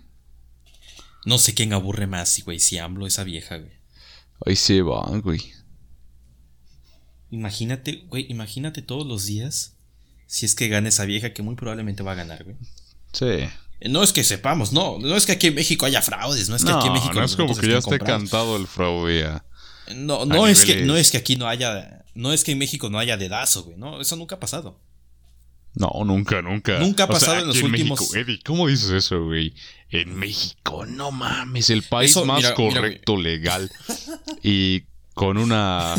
No sé quién aburre más, güey, si AMLO esa vieja, güey. Ahí se van, güey. Imagínate, güey, imagínate todos los días. Si es que gana esa vieja, que muy probablemente va a ganar, güey. Sí. No es que sepamos, no. No es que aquí en México haya fraudes, no es que no, aquí en México. no es como que ya esté cantado el fraude. a- No, no es que, no es que aquí no haya. No es que en México no haya dedazo, güey. No, eso nunca ha pasado. No, nunca, nunca. Nunca ha O sea, pasado en los últimos- México, Eddie, ¿cómo dices eso, güey? En México, no mames, el país Eso, más mira, mira, correcto, legal. y con una.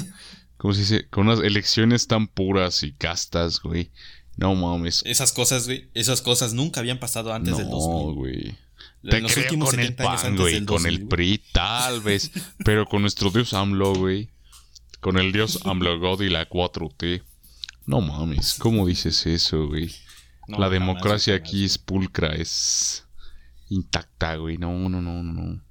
¿Cómo se dice? Con unas elecciones tan puras y castas, güey. No mames. Esas cosas, güey. Esas cosas nunca habían pasado antes no, del 2000. güey. En Te los creo últimos con el 70 años PAN, güey, con 2000, el güey. PRI, tal vez. pero con nuestro dios AMLO, güey. Con el dios AMLO God y la 4T. No mames, ¿cómo dices eso, güey? No, la democracia jamás, aquí güey. es pulcra, es intacta, güey. No, no, no, no, no.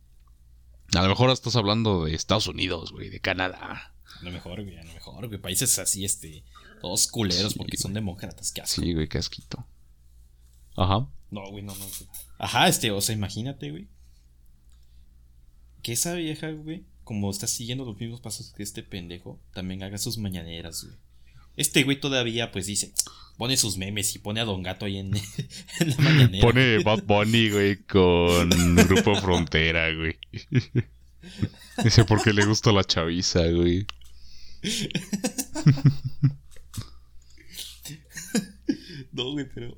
A lo mejor estás hablando de Estados Unidos, güey, de Canadá. A lo mejor, güey, a lo mejor, güey. Países así, este. Todos culeros Sí, porque son demócratas. Qué asco. Sí, güey, qué asquito. Ajá. No, güey, no, no. güey. Ajá, este, o sea, imagínate, güey. Que esa vieja, güey, como está siguiendo los mismos pasos que este pendejo, también haga sus mañaneras, güey. Este güey todavía, pues dice, pone sus memes y pone a Don Gato ahí en, en la mañanera. Pone Bad Bunny, güey, con Grupo Frontera, güey. Dice porque le gusta la chaviza, güey. No, güey, pero.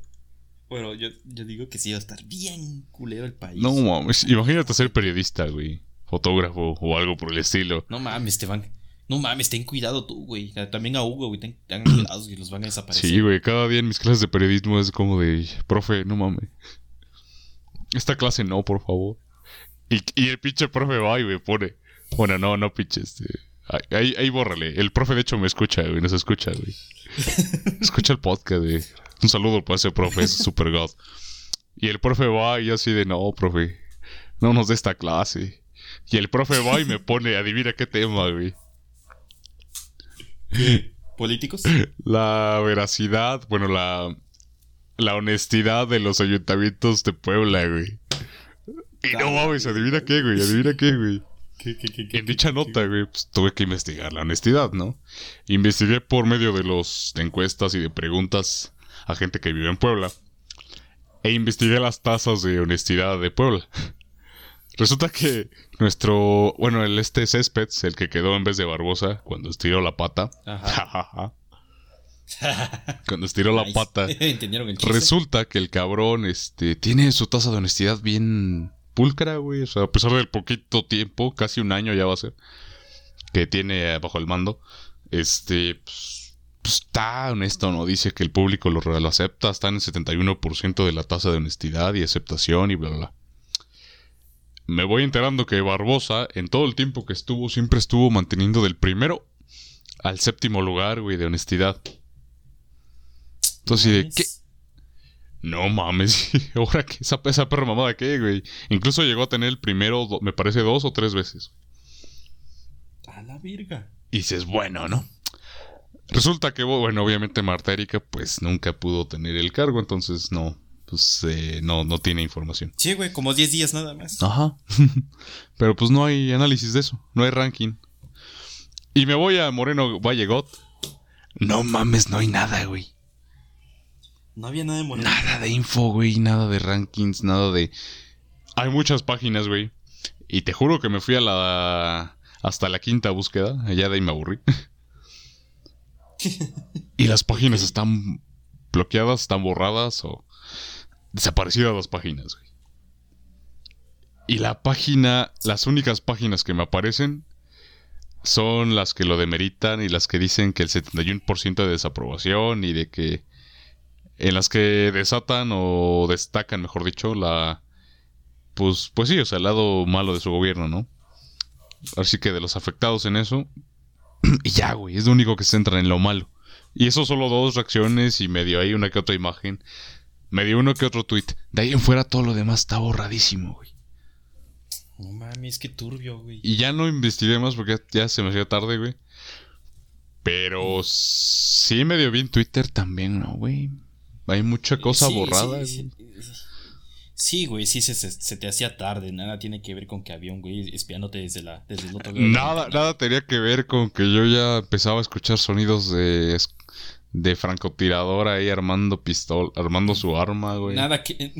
Bueno, yo, yo digo que sí va a estar bien culero el país. No mames, imagínate ser periodista, güey. Fotógrafo o algo por el estilo. No mames, te van. No mames, ten cuidado tú, güey. También a Hugo, güey. Ten, tengan cuidado que los van a desaparecer. Sí, güey, cada día en mis clases de periodismo es como de, profe, no mames. Esta clase no, por favor. Y, y el pinche profe va y me pone. Bueno, no, no pinche este. Ahí, ahí bórrale. El profe de hecho me escucha, güey. Nos escucha, güey. escucha el podcast, güey. Un saludo para ese profe, es super god. Y el profe va y yo así de, no, profe. No nos dé esta clase. Y el profe va y me pone, adivina qué tema, güey. ¿Políticos? La veracidad, bueno, la, la honestidad de los ayuntamientos de Puebla, güey. Y no mames, adivina qué, güey, adivina qué, güey. ¿Qué, qué, qué, qué, En dicha nota, güey, pues tuve que investigar la honestidad, ¿no? Investigué por medio de los de encuestas y de preguntas a gente que vive en Puebla. E investigué las tasas de honestidad de Puebla. Resulta que nuestro, bueno, el este Céspedes, el que quedó en vez de Barbosa cuando estiró la pata. Ajá. cuando estiró la Nice. pata. ¿Entendieron el chiste? Resulta que el cabrón, este, tiene su tasa de honestidad bien pulcra, güey. O sea, a pesar del poquito tiempo, casi un año ya va a ser, que tiene eh, bajo el mando, este, pues, pues, está honesto, ¿no? Dice que el público lo, lo acepta, está en el 71% de la tasa de honestidad y aceptación y bla, bla, bla. Me voy enterando que Barbosa, en todo el tiempo que estuvo, siempre estuvo manteniendo del primero al séptimo lugar, güey, de honestidad. Entonces, ¿y ¿de qué? No mames, ahora que esa, esa perra mamada qué, güey. Incluso llegó a tener el primero, me parece, dos o tres veces. A la virga. Y dices, bueno, ¿no? Resulta que, bueno, obviamente Marta Erika, pues nunca pudo tener el cargo, entonces no, pues eh, no, no tiene información. Sí, güey, como 10 días nada más. Ajá. Pero pues no hay análisis de eso, no hay ranking. Y me voy a Moreno Vallegot. No mames, no hay nada, güey. No había nada de Moreno. Nada de info, güey, nada de rankings, nada de... Hay muchas páginas, güey. Y te juro que me fui a la... hasta la quinta búsqueda. Allá de ahí me aburrí. y las páginas están bloqueadas, están borradas o desaparecidas las páginas, güey. Y la página, las únicas páginas que me aparecen son las que lo demeritan y las que dicen que el 71% de desaprobación y de que en las que desatan o destacan, mejor dicho, la pues pues sí, o sea, el lado malo de su gobierno, ¿no? Así que de los afectados en eso y ya, güey, es lo único que se centra en lo malo. Y eso solo dos reacciones y medio ahí una que otra imagen, medio uno que otro tweet. De ahí en fuera todo lo demás está borradísimo, güey. No mames, qué turbio, güey. Y ya no investigué más porque ya, se me hacía tarde, güey. Pero sí medio bien Twitter también, ¿no, güey? Hay mucha cosa Sí, borrada, sí, güey. sí. Sí, güey, sí se, se, te hacía tarde. Nada tiene que ver con que había un güey espiándote desde, la, desde el otro lado. Nada, nada tenía que ver con que yo ya empezaba a escuchar sonidos de, de francotirador ahí armando pistol, armando su arma, güey. Nada. Nada que,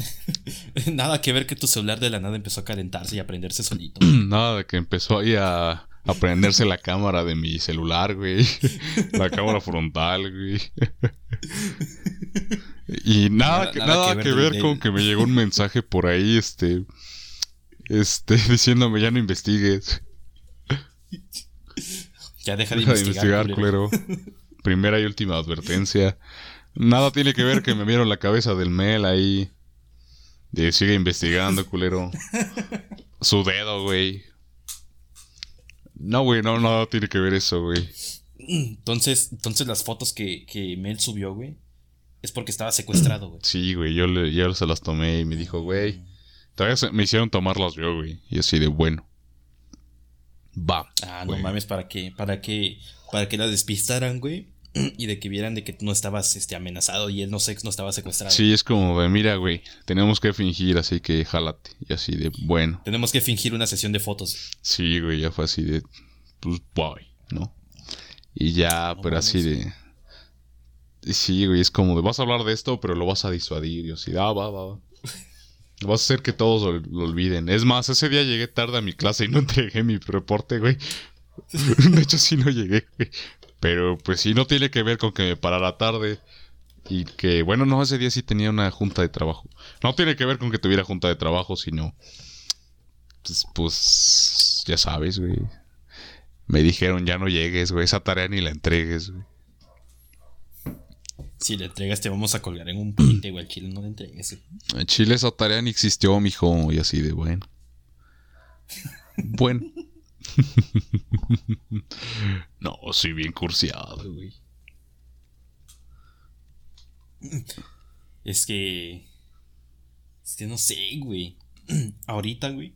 nada que ver que tu celular de la nada empezó a calentarse y a prenderse solito. de que empezó ahí a, a prenderse la cámara de mi celular, güey. La cámara frontal, güey. Y nada, Nada- que, nada que que ver del- con que me llegó un mensaje por ahí, este, este, diciéndome ya no investigues. Ya deja de Deja de investigar, investigar, culero. culero. Primera y última advertencia. Nada tiene que ver que me vieron la cabeza del Mel ahí. De sigue investigando, culero. Su dedo, güey. No, güey, no, nada tiene que ver eso, güey. Entonces, entonces las fotos que, que Mel subió, güey, es porque estaba secuestrado, güey. Sí, güey, yo, le, yo se las tomé y me dijo, güey. Se- me hicieron tomarlas yo, güey. Y así de bueno. Va. Ah, no mames, para que, para que, para que la despistaran, güey. Y de que vieran de que tú no estabas este, amenazado y él no, se, no estaba secuestrado. Sí, es como de, mira, güey, tenemos que fingir, así que jálate. Y así de, bueno. Tenemos que fingir una sesión de fotos. Sí, güey, ya fue así de, pues, voy, ¿no? Y ya, No pero así de... Sí, güey, es como de, vas a hablar de esto, pero lo vas a disuadir. Y así, ah, va, va, va. Vas a hacer que todos lo, lo olviden. Es más, ese día llegué tarde a mi clase y no entregué mi reporte, güey. De hecho, sí no llegué, güey. Pero, pues sí, no tiene que ver con que me parara tarde. Y que, bueno, no, ese día sí tenía una junta de trabajo. No tiene que ver con que tuviera junta de trabajo, sino. Pues, pues ya sabes, güey. Me dijeron, ya no llegues, güey. Esa tarea ni la entregues, güey. Si le entregas, te vamos a colgar en un puente, güey. Al chile no le entregues. En Chile esa tarea ni existió, mijo. Y así de bueno. bueno. no, soy bien cursiado, güey. Es que. Es que no sé, güey. Ahorita, güey.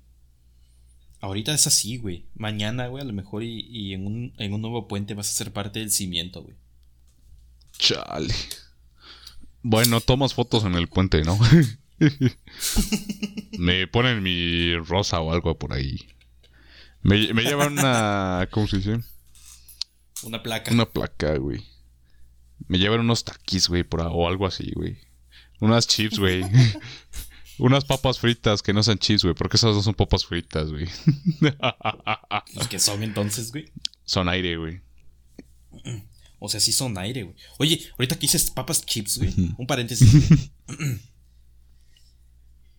Ahorita es así, güey. Mañana, güey, a lo mejor y, y en, un, en un nuevo puente vas a ser parte del cimiento, güey. Chale. Bueno, tomas fotos en el puente, ¿no? me ponen mi rosa o algo por ahí. Me, me llevan una. ¿Cómo se dice? Una placa. Una placa, güey. Me llevan unos taquis, güey, por o algo así, güey. Unas chips, güey. Unas papas fritas que no sean chips, güey, porque esas no son papas fritas, güey. Los que son entonces, güey. son aire, güey. O sea, sí son aire, güey. Oye, ahorita que dices papas chips, güey. Un paréntesis.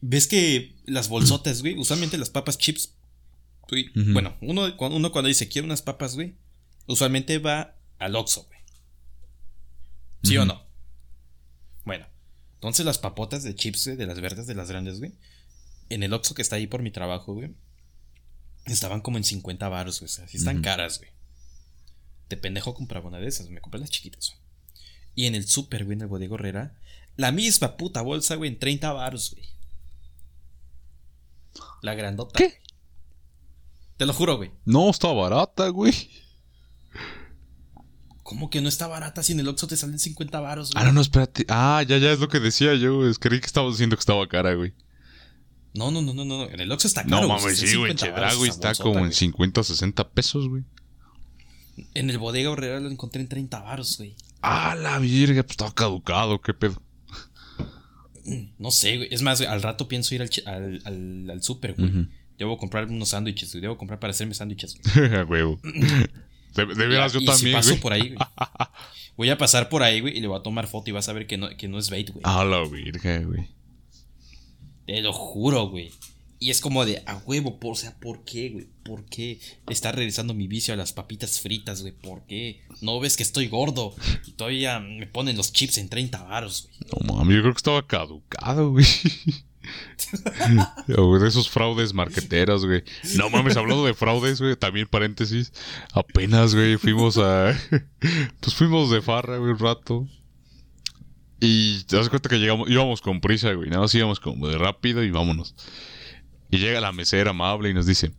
¿Ves que las bolsotas, güey? Usualmente las papas chips. güey. Bueno, uno, cu- uno cuando dice quiero unas papas, güey. Usualmente va al Oxxo, güey. ¿Sí o no? Bueno. Entonces las papotas de chips, güey, de las verdes, de las grandes, güey. En el Oxxo que está ahí por mi trabajo, güey. Estaban como en 50 baros, güey. O sea, sí están caras, güey. De pendejo compraba una de esas. Me compré las chiquitas. Y en el super, güey, en el bodega Herrera. La misma puta bolsa, güey, en 30 baros, güey. La grandota. ¿Qué? Te lo juro, güey. No, está barata, güey. ¿Cómo que no está barata si en el Oxxo te salen 50 baros, güey? Ah, no, no, espérate. Ah, ya, ya es lo que decía yo. Es creí que estabas diciendo que estaba cara, güey. No, no, no, no, no. En el Oxxo está No caro. mames, está en sí, güey. 50 varos Chedrago esa está bolsota, como en güey. 50, 60 pesos, güey. En el bodega Herrera lo encontré en 30 baros, güey. Ah, la virga, pues estaba caducado, qué pedo. No sé, güey. Es más, güey, al rato pienso ir al, al, al, al super, güey. Debo comprar unos sándwiches, güey. Debo comprar para hacerme sándwiches. A huevo. De, de veras, yo Y también, si paso güey. por ahí, güey. Voy a pasar por ahí, güey, y le voy a tomar foto y vas a ver que no, que no es bait, güey. A la virga, güey. Te lo juro, güey. Y es como de, a huevo, por, o sea, ¿por qué, güey? ¿Por qué está regresando mi vicio a las papitas fritas, güey? ¿Por qué? ¿No ves que estoy gordo? Y todavía me ponen los chips en 30 baros, güey. No mames, yo creo que estaba caducado, güey. De esos fraudes marqueteros, güey. No mames, hablando de fraudes, güey, también paréntesis. Apenas, güey, fuimos a. Pues fuimos de farra, güey, un rato. Y te das cuenta que llegamos, íbamos con prisa, güey. Nada más íbamos como de rápido y vámonos. Y llega la mesera amable y nos dice: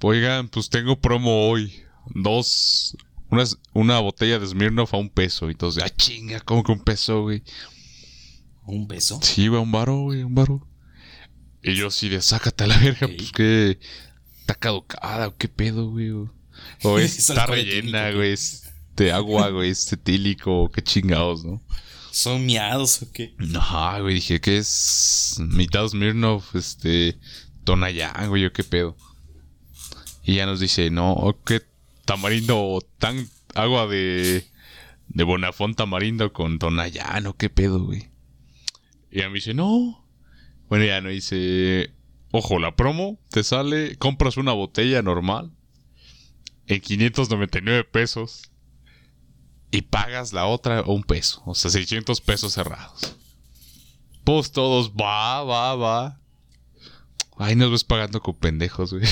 Oigan, pues tengo promo hoy. Dos. Unas, una botella de Smirnoff a un peso. Y entonces, ah, chinga, ¿cómo que un peso, güey? ¿Un beso? Sí, güey, un varo, güey, un varo. Y yo así de, sácate a la verga, pues que está caducada, qué pedo, güey. O, o Es está rellena, güey, de agua, güey, es etílico, qué chingados, ¿no? ¿Son miados o qué? Ajá, güey, dije que es mitad Smirnoff, este, Tonayán, güey, o qué pedo. Y ya nos dice, no, qué tamarindo, tan agua de, de Bonafón tamarindo con Tonayán, o qué pedo, güey. Y a mí dice, no. Bueno, ya no dice, ojo, la promo te sale, compras una botella normal en 599 pesos y pagas la otra un peso, o sea, 600 pesos cerrados. Pues todos, va, va, va. Ahí nos ves pagando con pendejos, güey.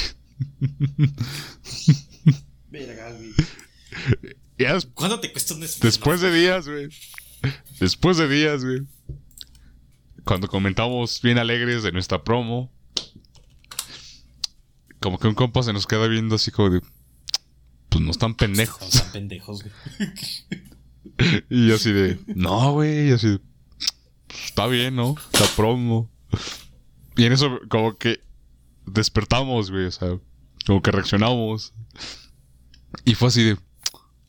Verga, güey. ¿Cuánto te cuesta un después de días, güey. Después de días, güey. Cuando comentamos bien alegres de nuestra promo. Como que un compa se nos queda viendo así como de... Pues no están No pendejos. sean pendejos, güey. Y yo así de... No, güey. Y así de... "Pues, está bien, ¿no? La promo. Y en eso como que... Despertamos, güey. O sea... Como que reaccionamos. Y fue así de...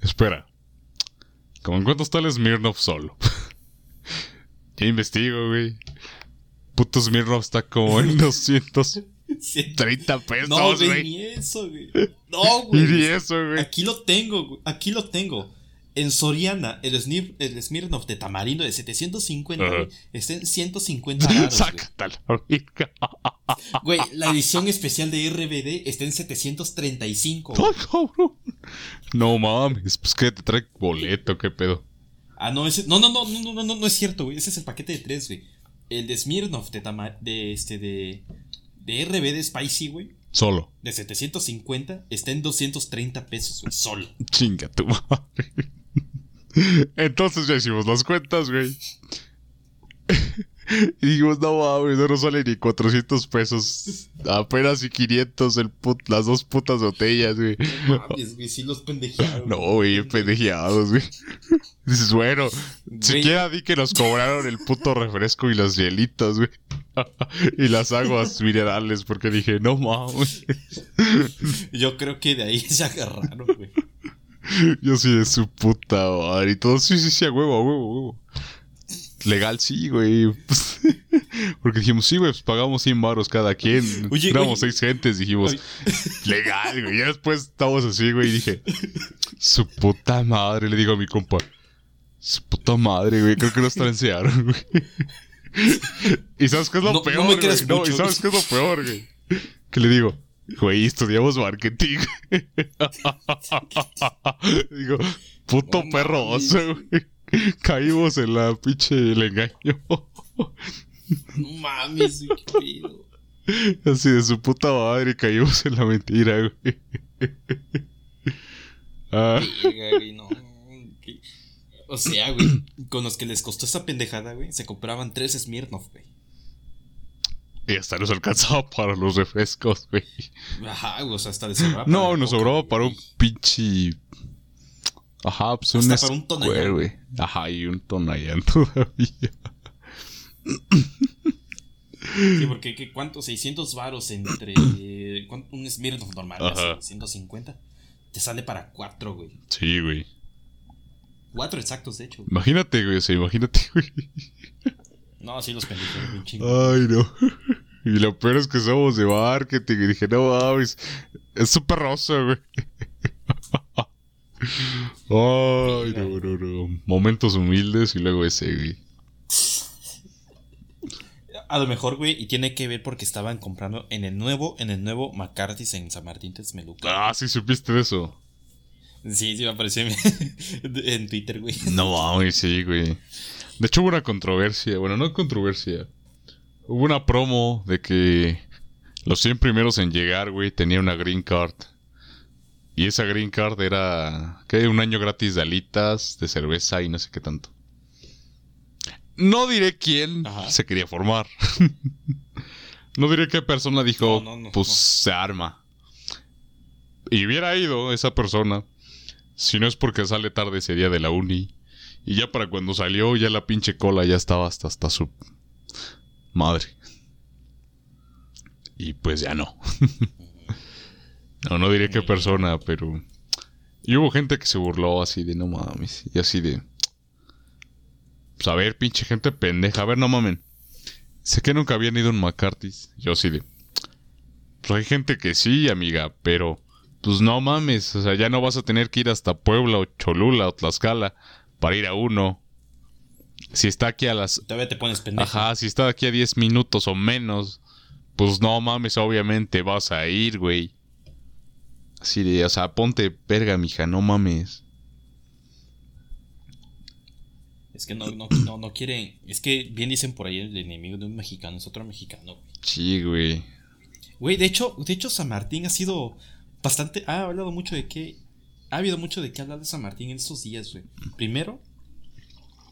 Espera. ¿Cómo en cuánto está el Smirnoff solo? ya investigo, güey. Puto Smirnoff está como en 30 pesos, no, güey. güey. Eso, güey. No, güey. Ni eso, güey. Aquí lo tengo, güey. Aquí lo tengo. En Soriana, el, Snir el Smirnoff de tamarindo de 750, uh está en 150 baros, Sácatalo, güey. güey, la edición especial de RBD está en 735. Güey. No, no mames, pues que te trae boleto, qué pedo. Ah, no, ese, no, no, no, no, no, no, no es cierto, güey. Ese es el paquete de tres, güey. El de Smirnoff de, de este de de RBD Spicy, güey, Solo. de 750 está en 230 pesos, güey, solo. Chinga tu madre. Entonces ya hicimos las cuentas, güey. Y dijimos, no mames, no nos sale ni 400 pesos. Apenas y 500 el put- las dos putas botellas, güey. No mames, güey, sí los pendejearon. No, güey, pendejeados, güey. Dices, bueno, Güey. siquiera di que nos cobraron el puto refresco y las hielitas, güey. y las aguas minerales, porque dije, no mames. Yo creo que de ahí se agarraron, güey. Yo sí de su puta madre. Y todo, sí, sí, sí, a huevo, a huevo, a huevo. Legal, sí, güey. Pues, porque dijimos, sí, güey, pues pagamos 100 baros cada quien. Oye, Éramos oye. seis gentes, dijimos, legal, güey. Ya después estamos así, güey, y dije, su puta madre, le digo a mi compa. Su puta madre, güey, creo que nos transearon, güey. ¿Y sabes qué es lo No- no peor, me creas güey? No, ¿y sabes qué es lo peor, güey? Que le digo, güey, estudiamos marketing. digo, puto No perro oso, güey. Caímos en la pinche el engaño. No mames, pedo. Así de su puta madre caímos en la mentira, güey. Ah, Verga, güey, no. qué- O sea, güey, con los que les costó esta pendejada, güey, se compraban tres Smirnoff, güey. y hasta nos alcanzaba para los refrescos, güey. Ajá, güey, o sea, hasta sobraba para No, nos sobraba güey. para un pinche. Ajá, pues un para un güey. Ajá, y un Tonayán todavía. Sí, porque ¿qué, ¿cuánto? 600 varos entre ¿cuánto? un Smirnoff normal, Ajá. así, 150. Te sale para cuatro, güey. Sí, güey. Cuatro exactos, de hecho. güey. Imagínate, güey, sea, imagínate, güey. No, sí los pendejos, bien chingo. Ay, no. Y lo peor es que somos de marketing. Y dije, no mames, es súper rosa, güey. Ay, no, no, no. Momentos humildes y luego ese, güey. A lo mejor, güey, y tiene que ver porque estaban comprando en el nuevo, en el nuevo McCarthy's en San Martín Texmeluca. Ah, sí supiste de eso. Sí, sí me apareció en, en Twitter, güey. No mames, sí, güey. De hecho hubo una controversia. Bueno, no controversia. Hubo una promo de que los 100 primeros en llegar, güey, tenían una green card. Y esa green card era, ¿qué? Un año gratis de alitas, de cerveza y no sé qué tanto. No diré quién Ajá. se quería formar. no diré qué persona dijo, No, no, no, pues se arma. Y hubiera ido esa persona, si no es porque sale tarde ese día de la uni. Y ya para cuando salió, ya la pinche cola ya estaba hasta, hasta su madre. Y pues ya no. no, no diré qué persona, pero... Y hubo gente que se burló así de no mames. Y así de... Pues a ver, pinche gente pendeja. A ver, no mamen. Sé que nunca habían ido a un McCarthy's. Yo así de... Pues hay gente que sí, amiga, pero... Pues no mames. O sea, ya no vas a tener que ir hasta Puebla o Cholula o Tlaxcala para ir a uno. Si está aquí a las Todavía te pones pendejo. Ajá, si está aquí a 10 minutos o menos, pues no mames, obviamente vas a ir, güey. Así de, o sea, ponte verga, mija, no mames. Es que no, no, no, no quieren. Es que bien dicen por ahí el enemigo de un mexicano es otro mexicano, güey. Sí, güey. Güey, de hecho, de hecho, San Martín ha sido bastante. Ha hablado mucho de que. Ha habido mucho de qué hablar de San Martín en estos días, güey. Primero,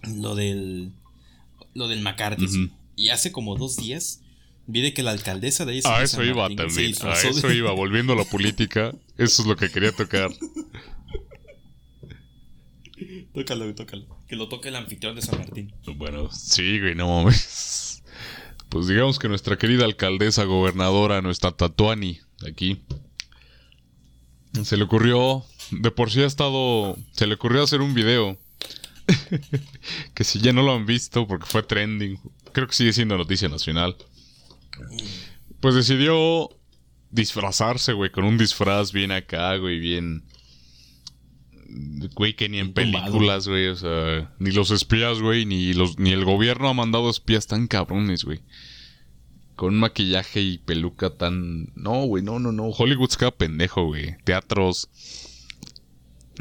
lo del. Lo del McCarthy. Y hace como dos días vi de que la alcaldesa de ahí A eso iba Martín también, a de- eso iba, volviendo a la política, eso es lo que quería tocar. tócalo, tócalo. Que lo toque el anfitrión de San Martín. Bueno, sí, güey, no mames. Pues digamos que nuestra querida alcaldesa, gobernadora, nuestra Tatuani, de aquí, se le ocurrió, de por sí ha estado, se le ocurrió hacer un video. que si ya no lo han visto porque fue trending, creo que sigue siendo noticia nacional. Pues decidió disfrazarse, güey, con un disfraz bien acá, güey, bien... güey, que ni en películas, güey, o sea, ni los espías, güey, ni los ni el gobierno ha mandado espías tan cabrones, güey. Con un maquillaje y peluca tan No, güey, no, no, no, Hollywood se queda pendejo, güey. Teatros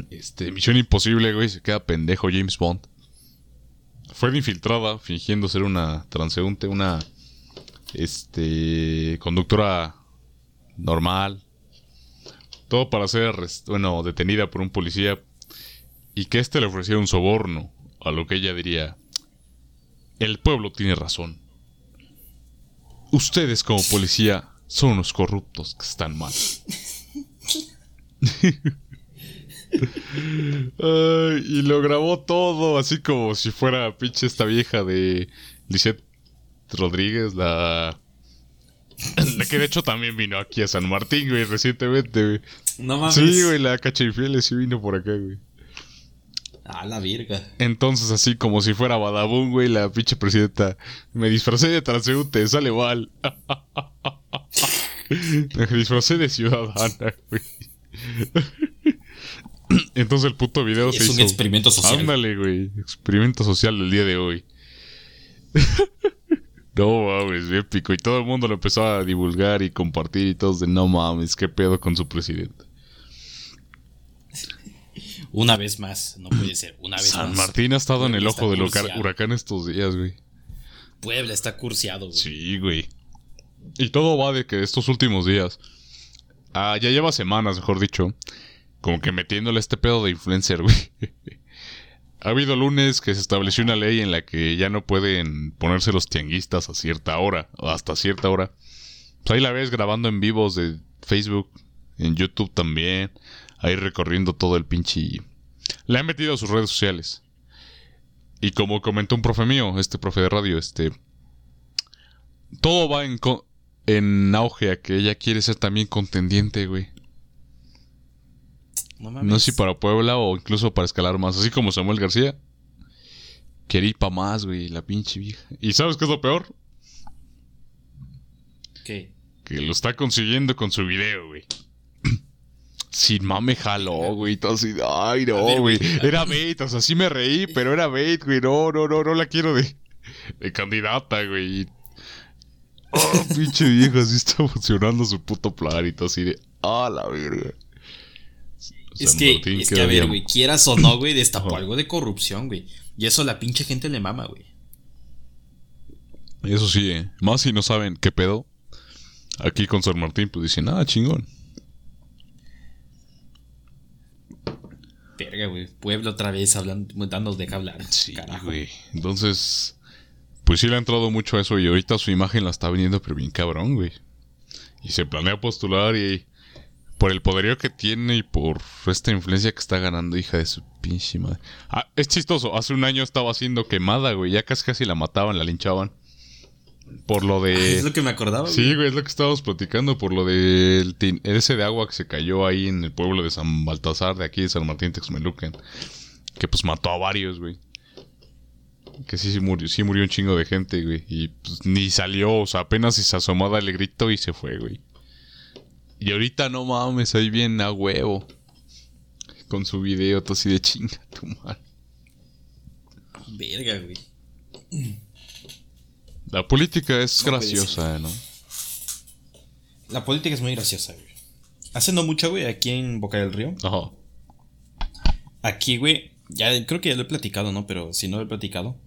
este, Misión Imposible, güey, se queda pendejo James Bond. Fue infiltrada fingiendo ser una transeúnte, una este conductora normal. Todo para ser arrest- bueno, detenida por un policía y que éste le ofreciera un soborno, a lo que ella diría, el pueblo tiene razón. Ustedes como policía son unos corruptos que están mal. Y lo grabó todo, así como si fuera pinche esta vieja de Lisette Rodríguez, la... La que de hecho también vino aquí a San Martín, güey, recientemente, güey. No mames. Sí, güey, la Cachifieles sí vino por acá, güey. A la virga. Entonces, así como si fuera Badabun, güey, la pinche presidenta. Me disfracé de transeúnte, sale mal. Me disfracé de ciudadana, güey. Entonces el puto video se Es un hizo. experimento social. Ándale, güey. Experimento social del día de hoy. no mames, épico. Y todo el mundo lo empezó a divulgar y compartir y todos de no mames, qué pedo con su presidente. Una vez más. No puede ser. Una vez San más. Martín ha estado en el ojo del huracán estos días, güey. Puebla está cursiado, güey. Sí, güey. Y todo va de que estos últimos días. Ah, ya lleva semanas, mejor dicho. Como que metiéndole este pedo de influencer, güey. ha habido lunes que se estableció una ley en la que ya no pueden ponerse los tianguistas a cierta hora. O hasta cierta hora. Pues ahí la ves grabando en vivos de Facebook. En YouTube también. Ahí recorriendo todo el pinche. Le han metido a sus redes sociales. Y como comentó un profe mío, este profe de radio, este todo va en, en auge a que ella quiere ser también contendiente, güey. No mames. No sé si para Puebla o incluso para escalar más. Así como Samuel García. Quiere ir pa' más, güey, la pinche vieja. ¿Y sabes qué es lo peor? ¿Qué? Que lo está consiguiendo con su video, güey. Sin mame jaló, güey. Todo así, ay, no, güey. Era bait, o sea, sí me reí, pero era bait, güey. No, no, no, no la quiero de, de candidata, güey. Oh, pinche vieja, así está funcionando su puto plan y todo así de, ah, la verga. Es San que, Martín es que a ver, güey, quieras o no, güey, destapó algo de corrupción, güey. Y eso a la pinche gente le mama, güey. Eso sí, eh. Más si no saben qué pedo. Aquí con San Martín, pues dicen, ah, chingón. Verga, güey. Pueblo otra vez hablando, dándonos de qué hablar. Sí, Carajo. güey. Entonces, pues sí le ha entrado mucho a eso y ahorita su imagen la está vendiendo, pero bien cabrón, güey. Y se planea postular y por el poderío que tiene y por esta influencia que está ganando, hija de su pinche madre. Ah, es chistoso, hace un año estaba siendo quemada, güey. Ya casi casi la mataban, la linchaban. Por lo de... Es lo que me acordaba, güey. Sí, güey, es lo que estábamos platicando por lo del tin- ese de agua que se cayó ahí en el pueblo de San Baltasar, de aquí de San Martín Texmelucan. Que pues mató a varios, güey. Que sí, sí murió, sí murió un chingo de gente, güey. Y pues ni salió, o sea, apenas se asomó el grito y se fue, güey. Y ahorita no mames, ahí bien a huevo. Con su video, todo así de chinga tu madre. Verga, güey. La política es No graciosa, ¿no? La política es muy graciosa, güey. Hace no mucho, güey, aquí en Boca del Río. Ajá. Aquí, güey, ya creo que ya lo he platicado, ¿no? Pero si no lo he platicado.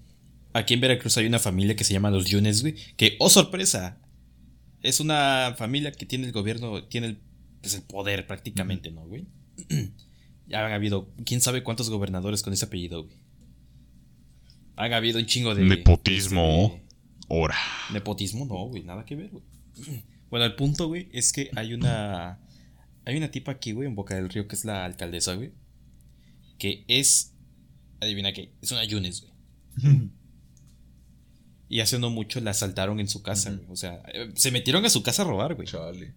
Aquí en Veracruz hay una familia que se llama los Yunes, güey. Que, oh sorpresa, es una familia que tiene el gobierno, tiene el, pues, el poder prácticamente, ¿no, güey? ya han habido, quién sabe cuántos gobernadores con ese apellido, güey. Han habido un chingo de... Nepotismo. este, Ahora. Nepotismo, no, güey, nada que ver, güey. Bueno, el punto, güey, es que hay una. Hay una tipa aquí, güey, en Boca del Río, que es la alcaldesa, güey. Que es. Adivina qué, es una Yunes, güey. Y hace no mucho la asaltaron en su casa, güey. O sea, eh, se metieron a su casa a robar, güey. Chale.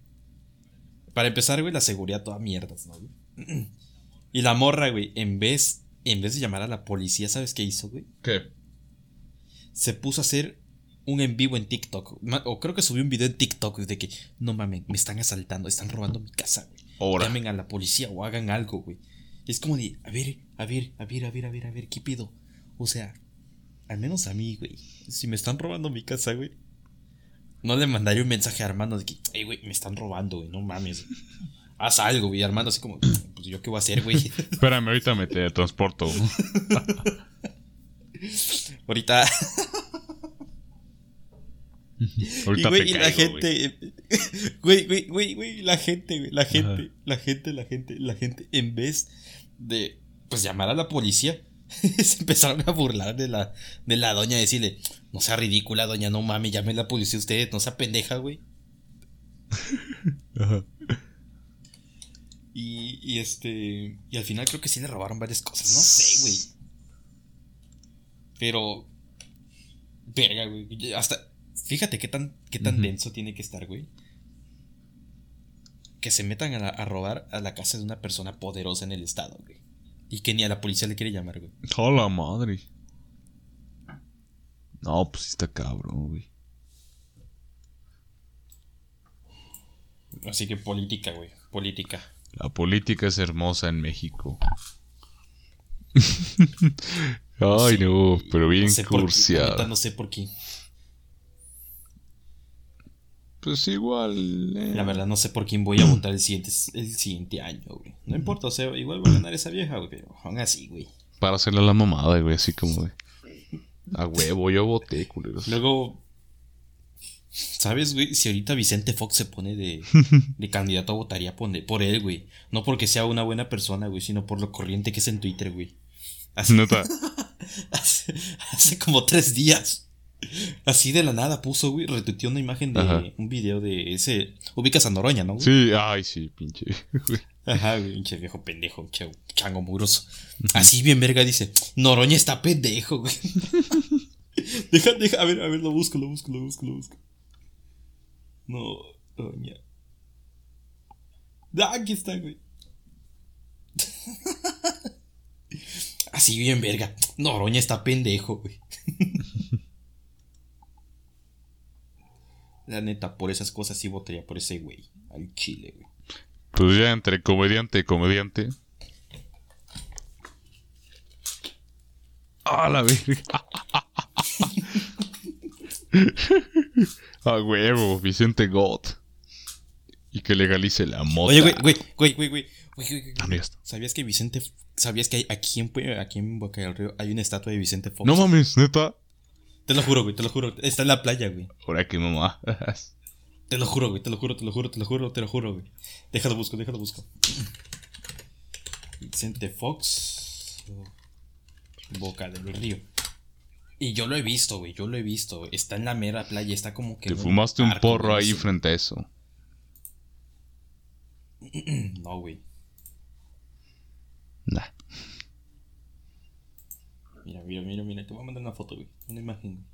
Para empezar, güey, la seguridad toda mierdas, ¿no, güey? Y la morra, güey, en vez. En vez de llamar a la policía, ¿sabes qué hizo, güey? ¿Qué? se puso a hacer un en vivo en TikTok. O creo que subió un video en TikTok de que, no mames, me están asaltando, están robando mi casa, güey. Ahora. Llamen a la policía o hagan algo, güey. Es como de, a ver, a ver, a ver, a ver, a ver, a ver, ¿qué pido? O sea, al menos a mí, güey. Si me están robando mi casa, güey. No le mandaría un mensaje a Armando de que, hey, güey, me están robando, güey, no mames. Haz algo, güey. Armando así como, pues yo qué voy a hacer, güey. Espérame, ahorita me te transporto. ahorita. ahorita y, güey, te y la caigo, gente. Güey, güey, güey, güey, la gente, güey. La gente, la gente, la gente, la gente. En vez de, pues, llamar a la policía, se empezaron a burlar de la, de la doña. Decirle, no sea ridícula, doña, no mames, llame la policía usted, no sea pendeja, güey. Ajá. Y, y este. Y al final creo que sí le robaron varias cosas. No sé, güey. Pero. Verga, güey. Hasta. Fíjate qué tan, qué tan denso tiene que estar, güey. Que se metan a, la- a robar a la casa de una persona poderosa en el estado, güey. Y que ni a la policía le quiere llamar, güey. A la madre. No, pues está cabrón, güey. Así que política, güey. Política. La política es hermosa en México. Ay, Sí, no, pero bien no sé por qué, cursiada. no sé por qué. Pues igual. eh. La verdad, no sé por quién voy a votar el siguiente, el siguiente año, güey. No importa, o sea, igual va a ganar esa vieja, güey. Pero aún así, güey. Para hacerle a la mamada, güey, así como de. A huevo, yo voté, culeros. Luego, ¿sabes, güey? Si ahorita Vicente Fox se pone de, de candidato, votaría por, por él, güey. No porque sea una buena persona, güey, sino por lo corriente que es en Twitter, güey. Hace, hace como tres días. Así de la nada puso, güey, retuiteó una imagen de Ajá. un video de ese. Ubicas a Noroña, ¿no? güey? Sí, ay, sí, pinche. güey. Ajá, güey, pinche viejo pendejo, pinche chango mugroso. Así bien verga dice, Noroña está pendejo, güey. deja, deja, a ver, a ver, lo busco, lo busco, lo busco, lo busco. No, Noroña. Ah, aquí está, güey. Así bien verga. Noroña está pendejo, güey. La neta, por esas cosas sí votaría por ese güey. Al chile, güey. Pues ya entre comediante y comediante. A la verga. A huevo, Vicente God. Y que legalice la moda. Oye, güey, güey, güey, güey, güey. güey, güey, güey. Ah, no, ya está. ¿Sabías que Vicente, sabías que hay- aquí en, aquí en Boca del Río hay una estatua de Vicente Fox? No mames, neta. Te lo juro, güey, te lo juro. Está en la playa, güey. Ahora que mamá. Te lo juro, güey, te lo juro, te lo juro, te lo juro, te lo juro, güey. Déjalo busco, déjalo busco. Vicente Fox. Boca del Río. Y yo lo he visto, güey, yo lo he visto. güey. Está en la mera playa, está como que. Te fumaste un porro ahí frente a eso. No, güey. Mira, mira, mira. Te voy a mandar una foto, güey. Una imagen.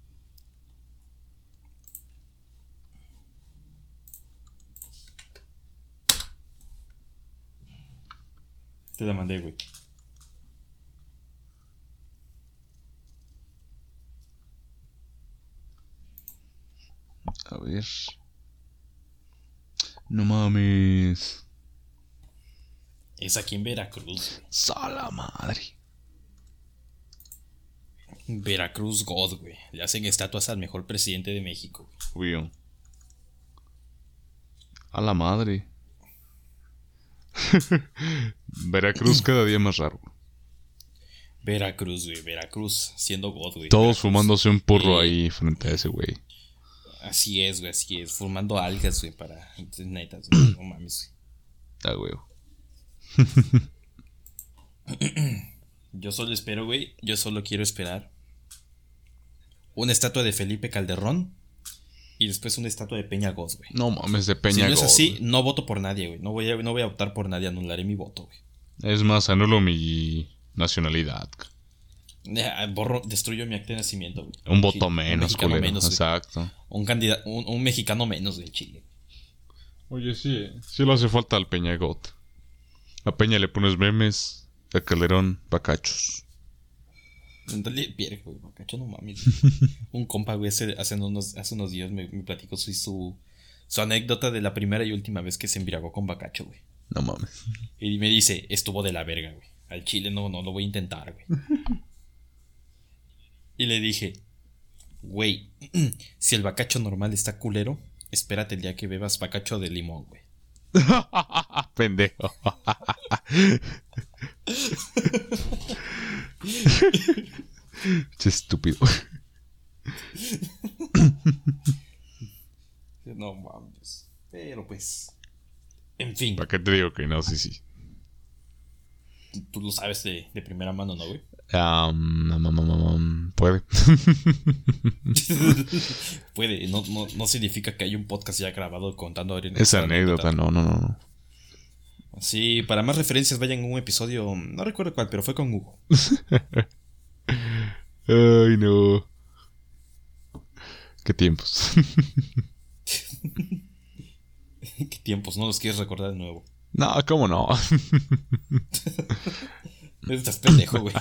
Te la mandé, güey. A ver. No mames. Es aquí en Veracruz. Sala madre. Veracruz God, güey. Le hacen estatuas al mejor presidente de México. güey. Güey. A la madre. Veracruz cada día más raro. Veracruz, güey. Veracruz siendo God, güey. Todos Veracruz. fumándose un porro Sí. ahí frente a ese güey. Así es, güey, así es. Formando algas, güey, para. Netas, güey. No mames, güey. Ah, huevo. Yo solo espero, güey. Yo solo quiero esperar. Una estatua de Felipe Calderón. Y después una estatua de Peña Goz, güey. No mames, de Si Peña no es así, no voto por nadie, güey. No voy, a, no voy a optar por nadie, anularé mi voto, güey. Es más, anulo mi nacionalidad. Ya, Borro, destruyo mi acta de nacimiento, güey. Un voto Chile. Un menos, culero. menos, güey. Exacto. Un, candidato, un, un mexicano menos del Chile. Oye, sí, sí le hace falta al Peña God. A Peña le pones memes, a Calderón, bacachos. Dale, güey, macacho, no mames. Un compa, güey, hace, hace unos, hace unos días me, me platicó su, su, su anécdota de la primera y última vez que se embriagó con bacacho, güey. No mames. Y me dice, estuvo de la verga, güey. Al chile no, no lo voy a intentar, güey. Y le dije, güey, si el bacacho normal está culero, espérate el día que bebas bacacho de limón, güey. Pendejo. Estúpido. No mames. Pero pues. En fin, ¿Para qué te digo que no? Sí, sí. tú lo sabes de, de primera mano, ¿no, güey? Am, am, am, Puede. Puede, no, no, no significa que hay un podcast ya grabado contando Esa anécdota, no, no, no. no. Sí, para más referencias vayan a un episodio, no recuerdo cuál, pero fue con Hugo. Ay, no. Qué tiempos. Qué tiempos, no los quieres recordar de nuevo. no, ¿cómo no? Estás pendejo, güey.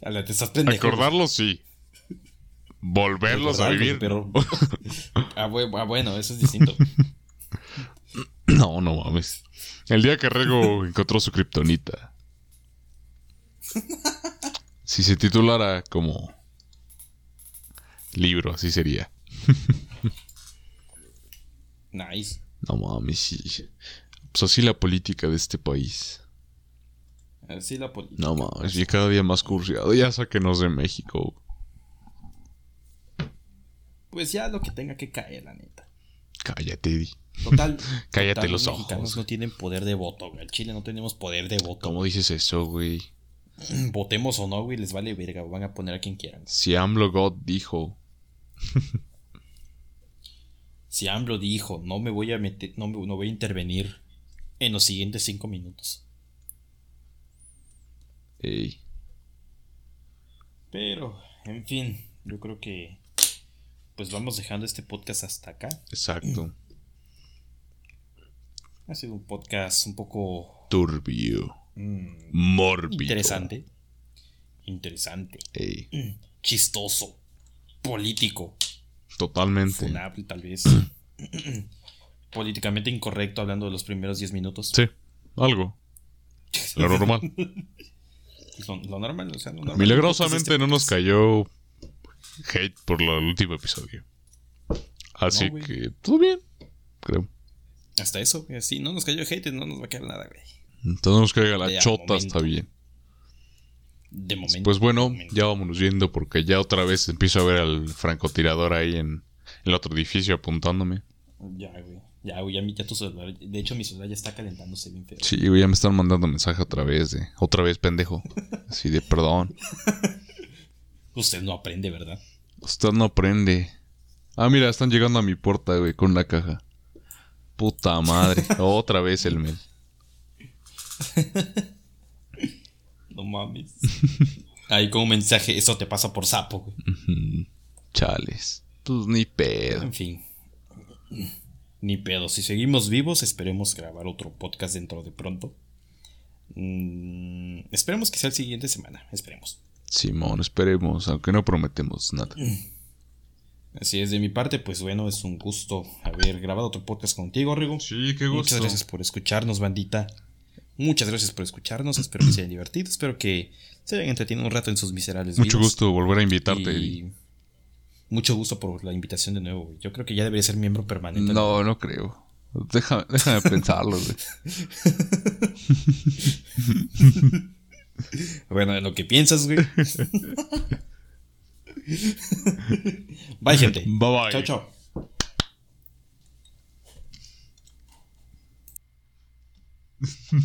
Te estás pendejo. Acordarlos sí. Volverlos a Recordarlos, vivir. Pero... ah, ah, bueno, eso es distinto. No, no mames. El día que Rego encontró su kriptonita. Si se titulara como libro, así sería. Nice. No mames, sí. Pues así la política de este país. Así la política. No mames, y cada día más cursiado. Ya sáquenos de México. Pues ya lo que tenga que caer, la neta. Cállate. Total. Cállate total, los ojos, mexicanos no tienen poder de voto, güey. Al Chile no tenemos poder de voto. ¿Cómo dices eso, güey? Votemos o no, güey, les vale verga. Van a poner a quien quieran. Si AMLO God dijo. Si AMLO dijo, no me voy a meter, no, me- no voy a intervenir en los siguientes cinco minutos. Ey, Pero, en fin, yo creo que pues vamos dejando este podcast hasta acá. exacto. Ha sido un podcast un poco Turbio. Mórbido. interesante. Interesante. Ey, Chistoso. Político. totalmente. Funable, tal vez. Políticamente incorrecto hablando de los primeros 10 minutos. Sí, algo. Lo normal. Lo, lo normal, o sea, lo normal. Milagrosamente no nos cayó hate por lo- el último episodio. Así No, que todo bien, creo. Hasta eso, así, no nos cayó hate, no nos va a quedar nada, güey. Entonces nos caiga la De chota, momento. está bien. De momento. Pues bueno, momento. ya vámonos yendo porque ya otra vez empiezo a ver al francotirador ahí en el otro edificio apuntándome. Ya, güey. Ya, güey, ya, ya tu celular. De hecho, mi celular ya está calentándose bien feo. Sí, güey, ya me están mandando mensaje otra vez de, otra vez pendejo. Así de perdón. Usted no aprende, ¿verdad? Usted no aprende. Ah, mira, están llegando a mi puerta, güey, con la caja. Puta madre. Otra vez el mail. No mames. Ahí con un mensaje, eso te pasa por sapo, güey. Chales. Pues ni pedo. En fin. Ni pedo. Si seguimos vivos, esperemos grabar otro podcast dentro de pronto. Mm, esperemos que sea el siguiente semana. Esperemos. Simón, esperemos, aunque no prometemos nada. Así es, de mi parte, pues bueno, es un gusto haber grabado otro podcast contigo, Rigo. Sí, qué Muchas gracias por escucharnos, bandita. Muchas gracias por escucharnos. Espero que se hayan divertido. Espero que se hayan entretenido un rato en sus miserables Mucho gusto volver a invitarte. Y mucho gusto por la invitación de nuevo. Yo creo que ya debería ser miembro permanente. No, no creo. Déjame, déjame pensarlo, güey. Bueno, en lo que piensas, güey. Bye, gente. Bye bye. Chao, chao.